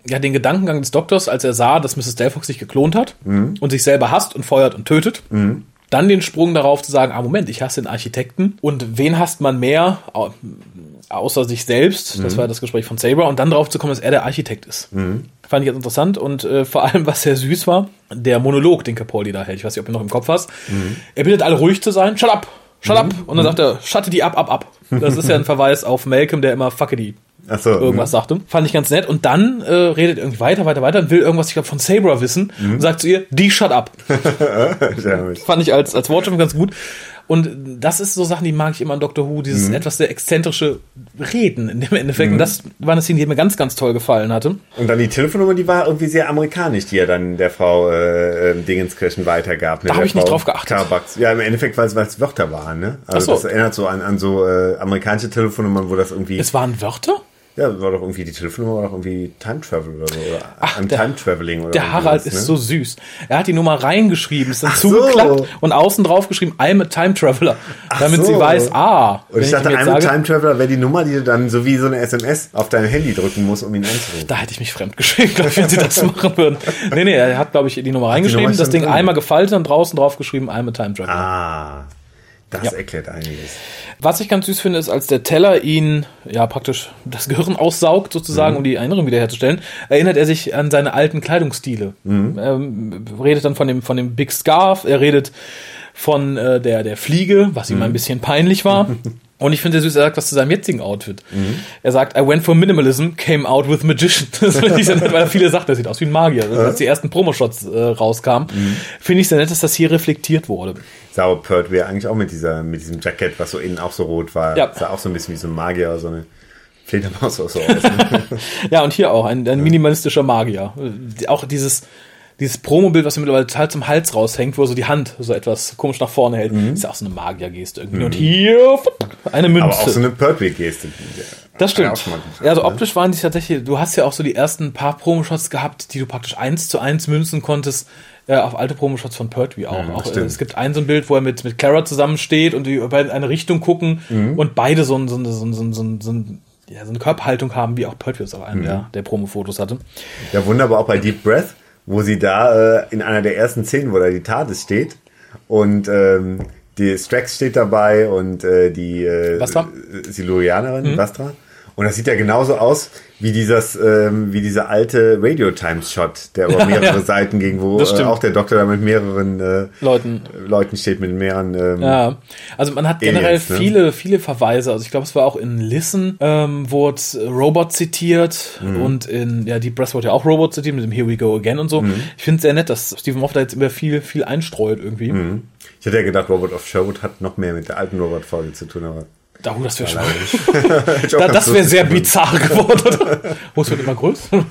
ja, den Gedankengang des Doktors, als er sah, dass Mrs. Delphox sich geklont hat und sich selber hasst und feuert und tötet. Dann den Sprung darauf zu sagen, ah, Moment, ich hasse den Architekten. Und wen hasst man mehr, au- außer sich selbst? Das war das Gespräch von Saber. Und dann darauf zu kommen, dass er der Architekt ist. Fand ich jetzt interessant. Und äh, vor allem, was sehr süß war, der Monolog, den Capaldi da hält. Ich weiß nicht, ob du noch im Kopf hast. Er bittet alle ruhig zu sein. Shut up! Shut up! Und dann sagt er, schatte die ab, ab, ab. Das ist ja ein Verweis auf Malcolm, der immer fuckedy Ach so, irgendwas sagte. Fand ich ganz nett. Und dann äh, redet irgendwie weiter, weiter, weiter und will irgendwas, ich glaube, von Sabra wissen und sagt zu ihr, die shut up. (laughs) (laughs) Fand ich als, als Wortschöpfung ganz gut. Und das ist so Sachen, die mag ich immer an Dr. Who, dieses Mhm. etwas sehr exzentrische Reden in dem Endeffekt. Und das war eine Szene, die mir ganz, ganz toll gefallen hatte. Und dann die Telefonnummer, die war irgendwie sehr amerikanisch, die er dann der Frau äh, äh, Dingenskirchen weitergab. Ne? Da hab Der ich nicht Frau drauf geachtet. Carbucks. Ja, im Endeffekt, weil es Wörter waren. Ne? Also so. das erinnert so an, an so äh, amerikanische Telefonnummern, wo das irgendwie... Es waren Wörter? Ja, war doch irgendwie, die Telefonnummer war doch irgendwie Time Travel oder so. Oder Ach, I'm der- Time Traveling oder Der Harald was, ist ne? so süß. Er hat die Nummer reingeschrieben, ist dann Ach so. zugeklappt und außen drauf geschrieben, I'm a Time Traveler. damit so. sie weiß, ah, Und ich dachte, jetzt I'm a Time Traveler wäre die Nummer, die du dann so wie so eine SMS auf dein Handy drücken musst, um ihn anzurufen. da hätte ich mich fremd geschrieben, glaub ich, wenn sie das (laughs) machen würden. Nee, nee, er hat, glaube ich, die Nummer reingeschrieben, Nummer das Ding drin. einmal gefaltet und draußen drauf geschrieben, I'm a Time Traveler. Ah, das Ja. erklärt einiges. Was ich ganz süß finde, ist, als der Teller ihn ja praktisch das Gehirn aussaugt, sozusagen, um die Erinnerung wiederherzustellen, erinnert er sich an seine alten Kleidungsstile. Ähm, redet dann von dem, von dem Big Scarf, er redet von äh, der, der Fliege, was ihm ein bisschen peinlich war. (laughs) Und ich finde sehr süß, er sagt was zu seinem jetzigen Outfit. Er sagt, I went for minimalism, came out with magician. (laughs) Das finde ich sehr nett, weil er viele sagt, er sieht aus wie ein Magier. Also, als die ersten Promoshots äh, rauskamen, finde ich sehr nett, dass das hier reflektiert wurde. Sah aber Pertwee eigentlich auch mit dieser, mit diesem Jackett, was so innen auch so rot war. Ja. Sah auch so ein bisschen wie so ein Magier, so eine Fledermaus oder so (laughs) aus. Ne? Ja, und hier auch ein, ein minimalistischer Magier. Auch dieses, dieses Promobild, was mir mittlerweile total zum Hals raushängt, wo er so die Hand so etwas komisch nach vorne hält, ist ja auch so eine Magiergeste irgendwie. Und hier eine Münze. aber auch so eine Pertwee-Geste. das stimmt. mal gemacht, Ja, also ne? optisch waren die tatsächlich, du hast ja auch so die ersten paar Promoshots gehabt, die du praktisch eins zu eins münzen konntest. Äh, auf alte Promoshots von Pertwee auch. auch äh, es gibt ein so ein Bild, wo er mit, mit Clara zusammensteht und die beide in eine Richtung gucken Mhm. und beide so, ein, so, ein, so, ein, so, ein, so, ein, so, ein, ja, so eine Körperhaltung haben, wie auch Pertwee es auf Mhm. einem der, der Promo-Fotos hatte. Ja, wunderbar auch bei Deep Breath, wo sie da äh, in einer der ersten Szenen, wo da die TARDIS steht und ähm, die Strax steht dabei und äh, die äh, Vastra? Silurianerin, Mhm. Vastra. Und das sieht ja genauso aus wie dieses, ähm, wie dieser alte Radio Times Shot, der über (laughs) mehrere Ja. Seiten ging, wo äh, auch der Doktor da mit mehreren äh, Leuten. Leuten steht, mit mehreren ähm, Ja, also man hat Aliens, generell ne? viele, viele Verweise. Also ich glaube, es war auch in Listen, ähm, wurde Robot zitiert Mhm. und in ja, Deep Breath wurde ja auch Robot zitiert mit dem Here We Go Again und so. Mhm. Ich finde es sehr nett, dass Stephen Moffat da jetzt immer viel, viel einstreut irgendwie. Mhm. Ich hätte ja gedacht, Robot of Sherwood hat noch mehr mit der alten Robot-Folge zu tun, aber oh, (laughs) das wäre auch Da, das wäre sehr bizarr geworden. Wo es wird immer größer.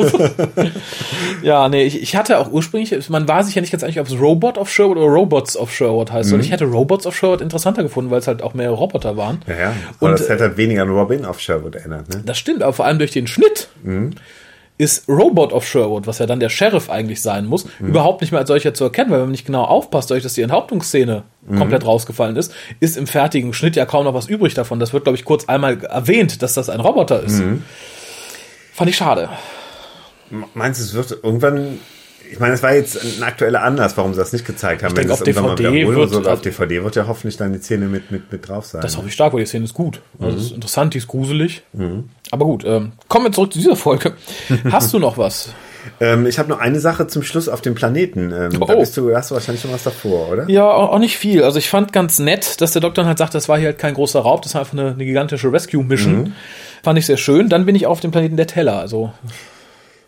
(laughs) ja, nee, ich, ich hatte auch ursprünglich, man war sich ja nicht ganz einig, ob es Robot of Sherwood oder Robots of Sherwood heißt. Mhm. Und ich hätte Robots of Sherwood interessanter gefunden, weil es halt auch mehr Roboter waren. Ja, ja. Aber Und das hätte halt weniger an Robin of Sherwood erinnert, ne? Das stimmt, aber vor allem durch den Schnitt ist Robot of Sherwood, was ja dann der Sheriff eigentlich sein muss, überhaupt nicht mehr als solcher zu erkennen, weil wenn man nicht genau aufpasst, dadurch, dass die Enthauptungsszene komplett rausgefallen ist, ist im fertigen Schnitt ja kaum noch was übrig davon. Das wird, glaube ich, kurz einmal erwähnt, dass das ein Roboter ist. Fand ich schade. Meinst du, es wird irgendwann. Ich meine, es war jetzt ein aktueller Anlass, warum sie das nicht gezeigt haben. denke, das auf irgendwann mal DVD wird- so, auf DVD wird ja hoffentlich dann die Szene mit, mit, mit drauf sein. Das hoffe ich stark, weil die Szene ist gut. Also es ist interessant, die ist gruselig. Aber gut, ähm, kommen wir zurück zu dieser Folge. Hast du noch was? (laughs) ähm, ich habe noch eine Sache zum Schluss auf dem Planeten. Ähm, Da Oh. bist du, hast du wahrscheinlich schon was davor, oder? Ja, auch auch nicht viel. Also ich fand ganz nett, dass der Doktor dann halt sagt, das war hier halt kein großer Raub, das war einfach eine, eine gigantische Rescue-Mission. Fand ich sehr schön. Dann bin ich auf dem Planeten der Teller. Also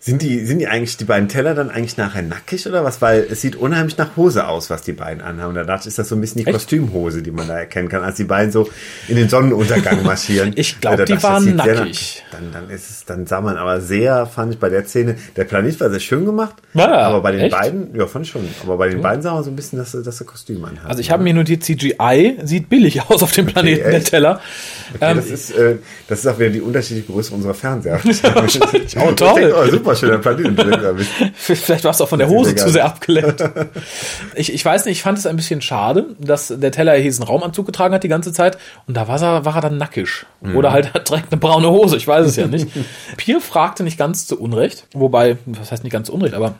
Sind die, sind die eigentlich, die beiden Teller dann eigentlich nachher nackig oder was? Weil es sieht unheimlich nach Hose aus, was die beiden anhaben. Da dachte ich, ist das so ein bisschen die Echt? Kostümhose, die man da erkennen kann, als die beiden so in den Sonnenuntergang (laughs) marschieren. Ich glaub, Da die dachte waren nackig. nach- Dann, dann ist es, dann sah man aber sehr, fand ich bei der Szene, der Planet war sehr schön gemacht. Ja, aber bei den echt? beiden, ja, fand ich schon. Aber bei den beiden sah man so ein bisschen, dass sie, dass sie Kostüme anhaben. Also ich habe mir notiert, CGI sieht billig (laughs) aus auf dem Planeten der echt? Teller. Okay, Ähm, das, ist, äh, das ist auch wieder die unterschiedliche Größe unserer Fernseher. (laughs) Oh, toll. Denke, oh, super schöner Planet. (laughs) Vielleicht warst du auch von der Das Hose zu sehr abgelenkt. (laughs) Ich, ich weiß nicht, ich fand es ein bisschen schade, dass der Teller hier diesen Raumanzug getragen hat die ganze Zeit und da war er, war er dann nackig. Mhm. Oder halt er trägt eine braune Hose, ich weiß es ja nicht. (laughs) Pierre fragte nicht ganz zu Unrecht, wobei, was heißt nicht ganz zu Unrecht, aber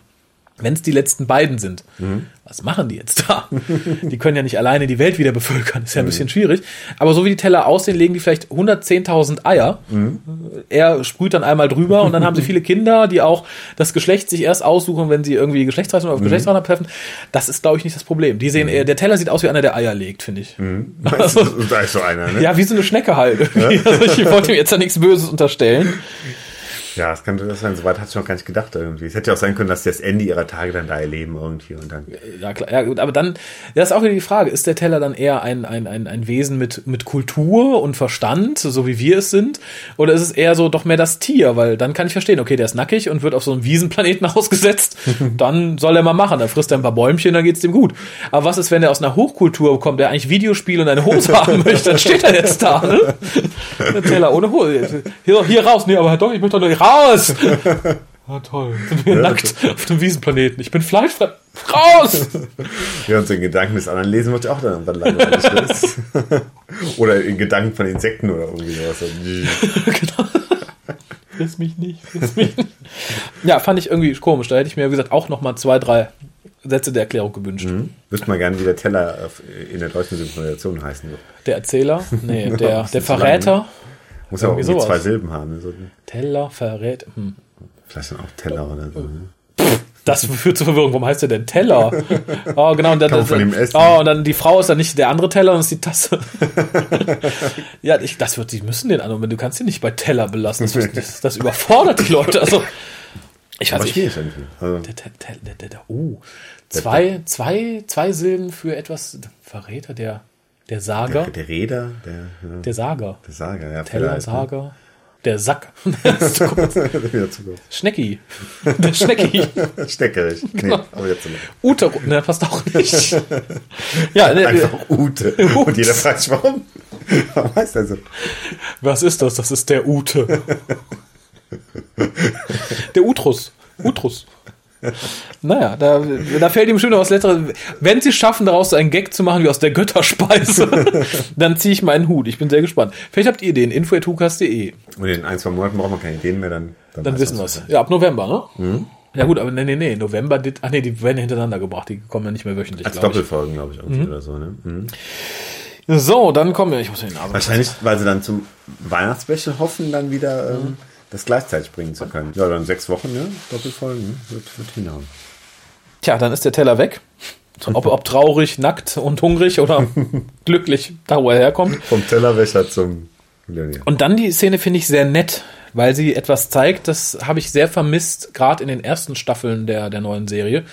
wenn es die letzten beiden sind, Mhm. was machen die jetzt da? (laughs) Die können ja nicht alleine die Welt wieder bevölkern, ist ja Mhm. ein bisschen schwierig. Aber so wie die Teller aussehen, legen die vielleicht 110.000 Eier. Mhm. Er sprüht dann einmal drüber und dann haben sie (laughs) viele Kinder, die auch das Geschlecht sich erst aussuchen, wenn sie irgendwie Geschlechtsreise Mhm. auf Geschlechtsreise treffen. Das ist, glaube ich, nicht das Problem. Die sehen eher, der Teller sieht aus wie einer, der Eier legt, finde ich. (laughs) Also, da ist so einer, ne? Ja, wie so eine Schnecke halt. irgendwie. Also ich wollte ihm jetzt da nichts Böses unterstellen. Ja, das kann das sein. Soweit hatte ich noch gar nicht gedacht irgendwie. Es hätte ja auch sein können, dass die das Ende ihrer Tage dann da erleben irgendwie und dann. Ja, klar. Ja, gut, aber dann, das ist auch wieder die Frage, ist der Teller dann eher ein, ein, ein, ein Wesen mit, mit Kultur und Verstand, so wie wir es sind? Oder ist es eher so doch mehr das Tier? Weil dann kann ich verstehen, okay, der ist nackig und wird auf so einem Wiesenplaneten (laughs) ausgesetzt, dann soll er mal machen. Dann frisst er ein paar Bäumchen, dann geht's dem gut. Aber was ist, wenn er aus einer Hochkultur kommt, der eigentlich Videospiele und eine Hose (laughs) haben möchte? Dann steht er jetzt da, ne? Der Teller ohne Hose. Hier, hier raus. Nee, aber Herr Doch, ich möchte doch nicht raus. (laughs) Ah, toll. Sind wir Ja, nackt auf dem Wiesenplaneten. Ich bin fleischfrei. Raus! (laughs) Ja, und so in Gedanken des anderen lesen wird ja auch dann irgendwann langweilig. (laughs) oder in Gedanken von Insekten oder irgendwie sowas. genau. Friss mich nicht, friss mich nicht. Ja, fand ich irgendwie komisch. Da hätte ich mir, wie gesagt, auch noch mal zwei, drei Sätze der Erklärung gewünscht. Wüsste mal gerne, wie der Teller in der deutschen Synchronisation heißen wird. Der Erzähler, nee, der, der lang, Verräter. Muss ja auch Irgendwie irgendwie zwei sowas. Silben haben. Ne? So, Teller, Verrät. Hm. vielleicht dann auch Teller oder so. Ne? Das führt zur Verwirrung. Warum heißt der denn Teller? (laughs) Oh, genau. Und dann, Kann ihm essen. Oh, und dann die Frau ist dann nicht der andere Teller, und ist die Tasse. (laughs) ja, ich, das wird, die müssen den anderen, du kannst den nicht bei Teller belassen. Das, (laughs) das, das überfordert die Leute. Also, ich weiß nicht. Also, der, der, der, der, der, oh, zwei, zwei, zwei Silben für etwas Verräter, der, der Sager, der, der Räder, der, ja, der Sager, der Sager, ja. Teller, ne? Sager, der Sack. (laughs) (laughs) Schnecki, der Schnecki, (laughs) Steckerig. Nee, Genau. aber jetzt. Ute, ne, passt auch nicht. ja, ne, Einfach Ute. Und jeder fragt sich, warum? Warum heißt er so? was ist das? Das ist der Ute. Der Utrus, Utrus. (laughs) Naja, da, da fällt ihm schön aus Letztere. Wenn sie schaffen, daraus so einen Gag zu machen wie aus der Götterspeise, (laughs) dann ziehe ich meinen Hut. Ich bin sehr gespannt. Vielleicht habt ihr Ideen. info.hukas.de. Und in ein, zwei Monaten braucht man keine Ideen mehr, dann, Dann weiß wissen wir es. Ja, ab November, ne? Ja gut, aber nee, nee, nee. November, ach nee, die werden hintereinander gebracht. Die kommen ja nicht mehr wöchentlich, Als glaube ich. Doppelfolgen, glaube ich, irgendwie oder so. Ne? Mhm. So, dann kommen wir. Ich muss die Nase. Wahrscheinlich, weil sie dann zum Weihnachtsspecial hoffen, dann wieder Mhm. ähm, das gleichzeitig bringen zu können. Ja, dann sechs Wochen, ne? Doppelfolgen, ne? wird, wird hinhauen. Tja, dann ist der Teller weg. Ob, ob traurig, nackt und hungrig oder (laughs) glücklich, da wo er herkommt. Vom Tellerwäscher zum Millionär. Und dann die Szene finde ich sehr nett, weil sie etwas zeigt, das habe ich sehr vermisst, gerade in den ersten Staffeln der, der neuen Serie.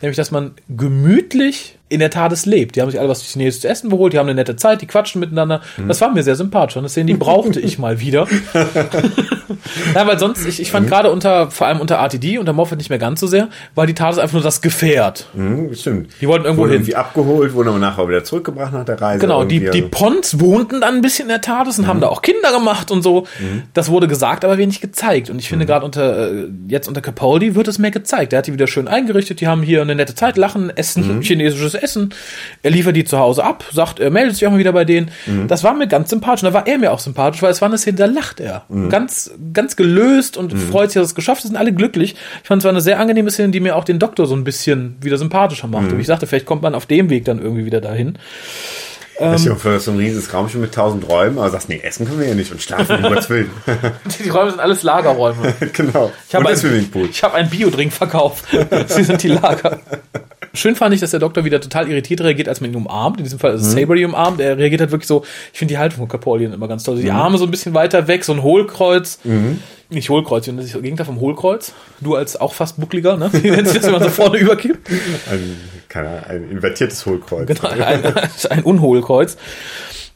Nämlich, dass man gemütlich in der TARDIS lebt. Die haben sich alle was Chinesisches zu essen geholt, die haben eine nette Zeit, die quatschen miteinander. Das war mir sehr sympathisch. Und das Szene, die brauchte ich mal wieder. (laughs) ja, weil sonst, ich, ich fand gerade unter, vor allem unter RTD, unter Moffat nicht mehr ganz so sehr, weil die TARDIS einfach nur das Gefährt. Mhm, stimmt. Die wollten irgendwo Wurden hin. irgendwie abgeholt, wurden aber nachher wieder zurückgebracht nach der Reise. Genau, die, die also- Pons wohnten dann ein bisschen in der TARDIS und haben da auch Kinder gemacht und so. Das wurde gesagt, aber wenig gezeigt. Und ich finde gerade unter, äh, jetzt unter Capaldi wird es mehr gezeigt. Der hat die wieder schön eingerichtet, die haben hier eine nette Zeit, lachen, essen, chinesisches Essen. Er liefert die zu Hause ab, sagt, er meldet sich auch mal wieder bei denen. Das war mir ganz sympathisch. Und da war er mir auch sympathisch, weil es war eine Szene, da lacht er. Ganz, ganz gelöst und freut sich, dass es geschafft ist, sind alle glücklich. Ich fand es war eine sehr angenehme Szene, die mir auch den Doktor so ein bisschen wieder sympathischer machte. Wie ich sagte, vielleicht kommt man auf dem Weg dann irgendwie wieder dahin. Ich ähm, für so ein riesiges Raumschiff mit tausend Räumen, aber sagst, nee, essen können wir ja nicht und schlafen, um (laughs) Gottes Willen. Die Räume sind alles Lagerräume. (laughs) genau. Ich habe und ein, der Swimmingpool. ich habe einen Biodrink verkauft. (laughs) Sie sind die Lager. Schön fand ich, dass der Doktor wieder total irritiert reagiert, als man ihn umarmt. In diesem Fall ist es Sabery umarmt. Er reagiert halt wirklich so. Ich finde die Haltung von Capaldian immer ganz toll. Die Arme so ein bisschen weiter weg, so ein Hohlkreuz. Nicht Hohlkreuz, das ist das Gegenteil vom Hohlkreuz. Du als auch fast buckliger, ne? Wie nennt sich das, wenn man so vorne überkippt? Ein, keine Ahnung, ein invertiertes Hohlkreuz. Genau, ein, ein Unhohlkreuz.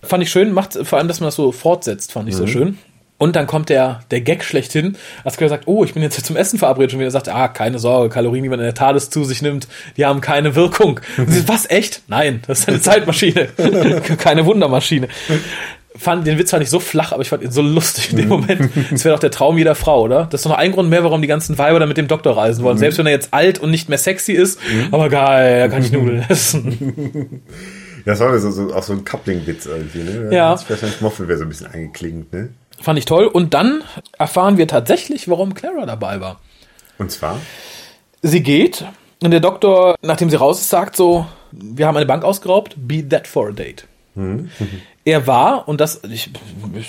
Fand ich schön, macht vor allem, dass man das so fortsetzt, fand ich so schön. Und dann kommt der, der Gag schlechthin, als er sagt, oh, ich bin jetzt zum Essen verabredet. Und wieder sagt, ah, keine Sorge, Kalorien, die man in der TARDIS zu sich nimmt, die haben keine Wirkung. Und sie, was, echt? Nein, das ist eine Zeitmaschine. (laughs) keine Wundermaschine. Fand, den Witz fand ich so flach, aber ich fand ihn so lustig in dem Moment. Das wäre doch der Traum jeder Frau, oder? Das ist doch noch ein Grund mehr, warum die ganzen Weiber da mit dem Doktor reisen wollen. Selbst wenn er jetzt alt und nicht mehr sexy ist, aber geil, da kann ich Nudeln (laughs) essen. Ja, das war so, so, auch so ein Coupling-Witz irgendwie, ne? Ja. Das wahrscheinlich Moffel wäre so ein bisschen eingeklingt, ne? Fand ich toll. Und dann erfahren wir tatsächlich, warum Clara dabei war. Und zwar? Sie geht und der Doktor, nachdem sie raus ist, sagt so, wir haben eine Bank ausgeraubt, be that for a date. Er war, und das, ich,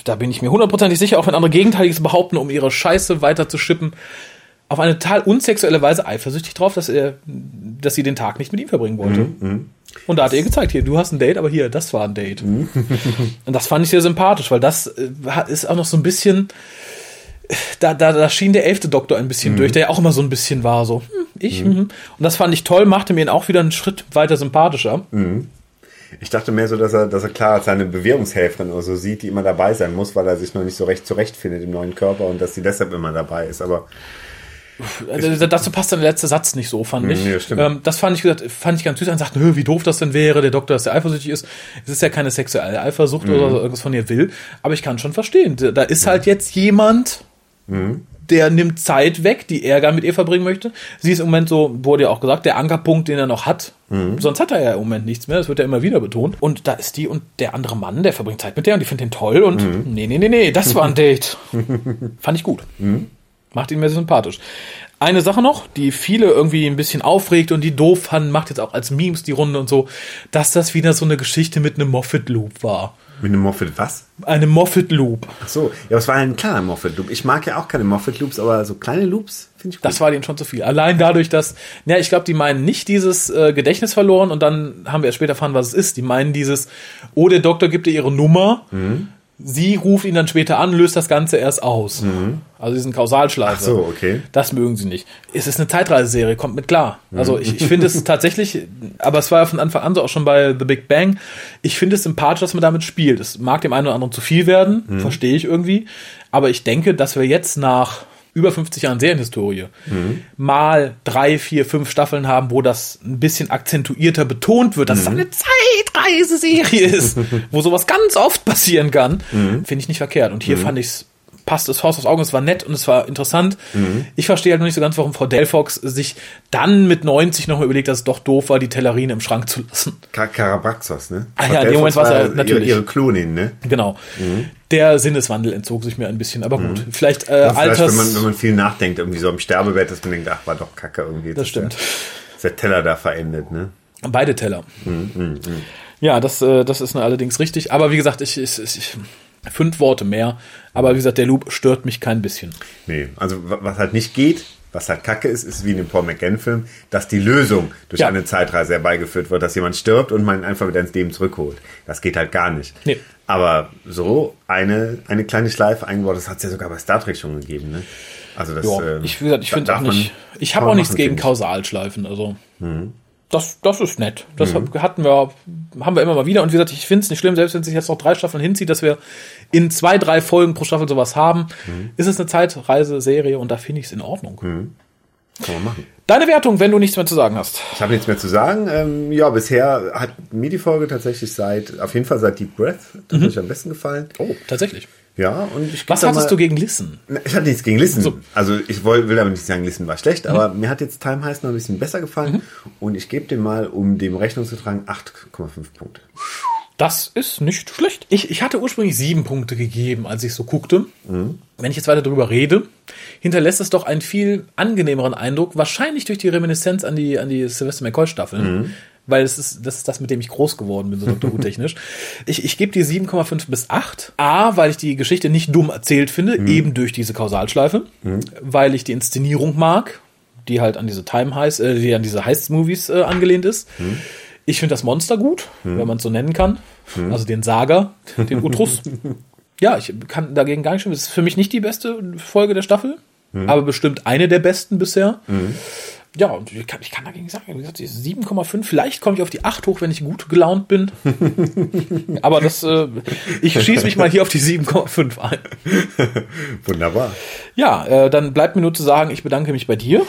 da bin ich mir hundertprozentig sicher, auch wenn andere Gegenteiliges behaupten, um ihre Scheiße weiter zu schippen, auf eine total unsexuelle Weise eifersüchtig drauf, dass er, dass sie den Tag nicht mit ihm verbringen wollte. Und da hat er ihr gezeigt, hier, du hast ein Date, aber hier, das war ein Date. Und das fand ich sehr sympathisch, weil das äh, ist auch noch so ein bisschen, da, da, da schien der elfte Doktor ein bisschen durch, der ja auch immer so ein bisschen war, so, hm, ich, mhm. und das fand ich toll, machte mir ihn auch wieder einen Schritt weiter sympathischer. Ich dachte mehr so, dass er, dass er klar seine Bewährungshelferin oder so sieht, die immer dabei sein muss, weil er sich noch nicht so recht zurechtfindet im neuen Körper und dass sie deshalb immer dabei ist. Aber Also, dazu passt dann der letzte Satz nicht so, fand ich. ja, stimmt. ähm, das fand ich, gesagt, fand ich ganz süß. Er sagt, "Hö, wie doof das denn wäre, der Doktor, dass der eifersüchtig ist. Es ist ja keine sexuelle Eifersucht oder so, irgendwas von ihr will. Aber ich kann schon verstehen. Da ist halt jetzt jemand, der nimmt Zeit weg, die er gerne mit ihr verbringen möchte. Sie ist im Moment so, wurde ja auch gesagt, der Ankerpunkt, den er noch hat. Sonst hat er ja im Moment nichts mehr. Das wird ja immer wieder betont. Und da ist die und der andere Mann, der verbringt Zeit mit der und die findet den toll. Und nee, nee, nee, nee, das war ein Date. (laughs) Fand ich gut. Macht ihn mehr sympathisch. Eine Sache noch, die viele irgendwie ein bisschen aufregt und die doof fanden, macht jetzt auch als Memes die Runde und so, dass das wieder so eine Geschichte mit einem Moffat-Loop war. mit einem Moffat was? Eine Moffat-Loop. Ach so, ja, es war ein kleiner Moffat-Loop. Ich mag ja auch keine Moffat-Loops, aber so kleine Loops finde ich gut. Das war denen schon zu viel. Allein dadurch, dass, ja, ich glaube, die meinen nicht dieses äh, Gedächtnis verloren und dann haben wir erst später erfahren, was es ist. Die meinen dieses, oh, der Doktor gibt ihr ihre Nummer. Mhm. Sie ruft ihn dann später an, löst das Ganze erst aus. Also diesen Kausalschleife. Ach so, okay. Das mögen sie nicht. Es ist eine Zeitreiseserie, kommt mit klar. Also ich, ich finde es (laughs) tatsächlich, aber es war ja von Anfang an so auch schon bei The Big Bang. Ich finde es sympathisch, dass man damit spielt. Es mag dem einen oder anderen zu viel werden, verstehe ich irgendwie. Aber ich denke, dass wir jetzt nach über 50 Jahren Serienhistorie mal drei, vier, fünf Staffeln haben, wo das ein bisschen akzentuierter betont wird, dass es eine Zeitreiseserie (laughs) ist, wo sowas ganz oft passieren kann, finde ich nicht verkehrt. Und hier fand ich es passt das Haus aufs Auge, es war nett und es war interessant. Ich verstehe halt noch nicht so ganz, warum Frau Delfox sich dann mit 90 nochmal überlegt, dass es doch doof war, die Tellerine im Schrank zu lassen. Ka- Karabraxos, ne? Ah ja, in dem Moment war's ja ihre, natürlich. ihre Klonin, ne? Genau. Der Sinneswandel entzog sich mir ein bisschen, aber gut. Vielleicht äh, Ja, vielleicht, Alters... wenn man, wenn man viel nachdenkt, irgendwie so am Sterbebett, dass man denkt, ach, war doch kacke irgendwie. Das stimmt. Der, ist der Teller da verendet, ne? Beide Teller. Ja, das, äh, das ist allerdings richtig. Aber wie gesagt, ich, ich, ich fünf Worte mehr. Aber wie gesagt, der Loop stört mich kein bisschen. Nee, also wa- was halt nicht geht, was halt kacke ist, ist wie in dem Paul McGann-Film, dass die Lösung durch Ja. eine Zeitreise herbeigeführt wird, dass jemand stirbt und man ihn einfach wieder ins Leben zurückholt. Das geht halt gar nicht. Nee. Aber so eine, eine kleine Schleife eingebaut, das hat es ja sogar bei Star Trek schon gegeben, ne? Also das, Ja, ähm, ich, wie gesagt, ich finde auch nicht. Ich habe auch nichts gegen. Kausalschleifen. Also das, das ist nett. Das hatten wir, haben wir immer mal wieder. Und wie gesagt, ich finde es nicht schlimm, selbst wenn es sich jetzt noch drei Staffeln hinzieht, dass wir in zwei, drei Folgen pro Staffel sowas haben, ist es eine Zeitreise-Serie und da finde ich es in Ordnung. Kann man machen. Deine Wertung, wenn du nichts mehr zu sagen hast. Ich habe nichts mehr zu sagen. Ähm, ja, bisher hat mir die Folge tatsächlich seit, auf jeden Fall seit Deep Breath, tatsächlich am besten gefallen. Oh, tatsächlich. Ja, und ich Was hattest mal- du gegen Listen? Ich hatte nichts gegen Listen. So. Also ich woll, will aber nicht sagen, Listen war schlecht, aber Mhm. mir hat jetzt Time Heist noch ein bisschen besser gefallen und ich gebe dem mal, um dem Rechnung zu tragen, 8,5 Punkte. Das ist nicht schlecht. Ich, ich hatte ursprünglich sieben Punkte gegeben, als ich so guckte. Wenn ich jetzt weiter darüber rede, hinterlässt es doch einen viel angenehmeren Eindruck, wahrscheinlich durch die Reminiszenz an die, an die Sylvester McCoy-Staffeln. Weil es ist, das ist das, mit dem ich groß geworden bin, so Dr. Who (laughs) technisch. Ich, ich gebe die 7,5 bis 8. A, weil ich die Geschichte nicht dumm erzählt finde, eben durch diese Kausalschleife. Weil ich die Inszenierung mag, die halt an diese Time Heist, äh, die an diese Heist-Movies äh, angelehnt ist. Ich finde das Monster gut, wenn man es so nennen kann. Also den Saga, den Utrus. (laughs) ja, ich kann dagegen gar nicht stimmen. Es ist für mich nicht die beste Folge der Staffel, aber bestimmt eine der besten bisher. Ja, und ich kann, ich kann dagegen sagen, wie gesagt, die 7,5, vielleicht komme ich auf die 8 hoch, wenn ich gut gelaunt bin. (laughs) aber das, äh, ich schieße mich mal hier auf die 7,5 ein. (laughs) Wunderbar. Ja, äh, dann bleibt mir nur zu sagen, ich bedanke mich bei dir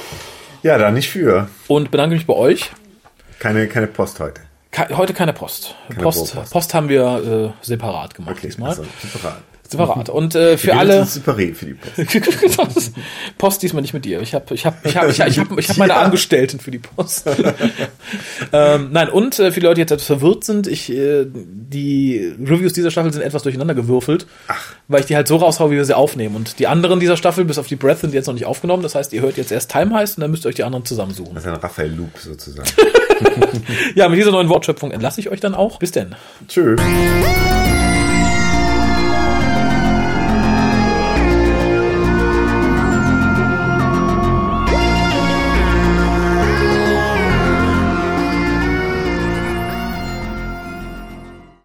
Ja, da nicht für. und bedanke mich bei euch. Keine, keine Post heute. Ke heute keine Post. Post, Pro-Post. Post haben wir äh, separat gemacht diesmal. Also, separat. Separat. Und äh, für alle. Separat für die Post. (laughs) Post diesmal nicht mit dir. Ich habe ich hab, ich hab, ich hab, ich hab, ich hab (laughs) meine. Angestellten für die Post. (laughs) ähm, nein, und äh, für die Leute, die jetzt etwas verwirrt sind, ich, äh, die Reviews dieser Staffel sind etwas durcheinander gewürfelt, weil ich die halt so raushaue, wie wir sie aufnehmen. Und die anderen dieser Staffel, bis auf die Breath, sind jetzt noch nicht aufgenommen. Das heißt, ihr hört jetzt erst Time heißt und dann müsst ihr euch die anderen zusammensuchen. Das ist ein Raphael Loop sozusagen. Ja, mit dieser neuen Wortschöpfung entlasse ich euch dann auch. Bis denn. Tschüss.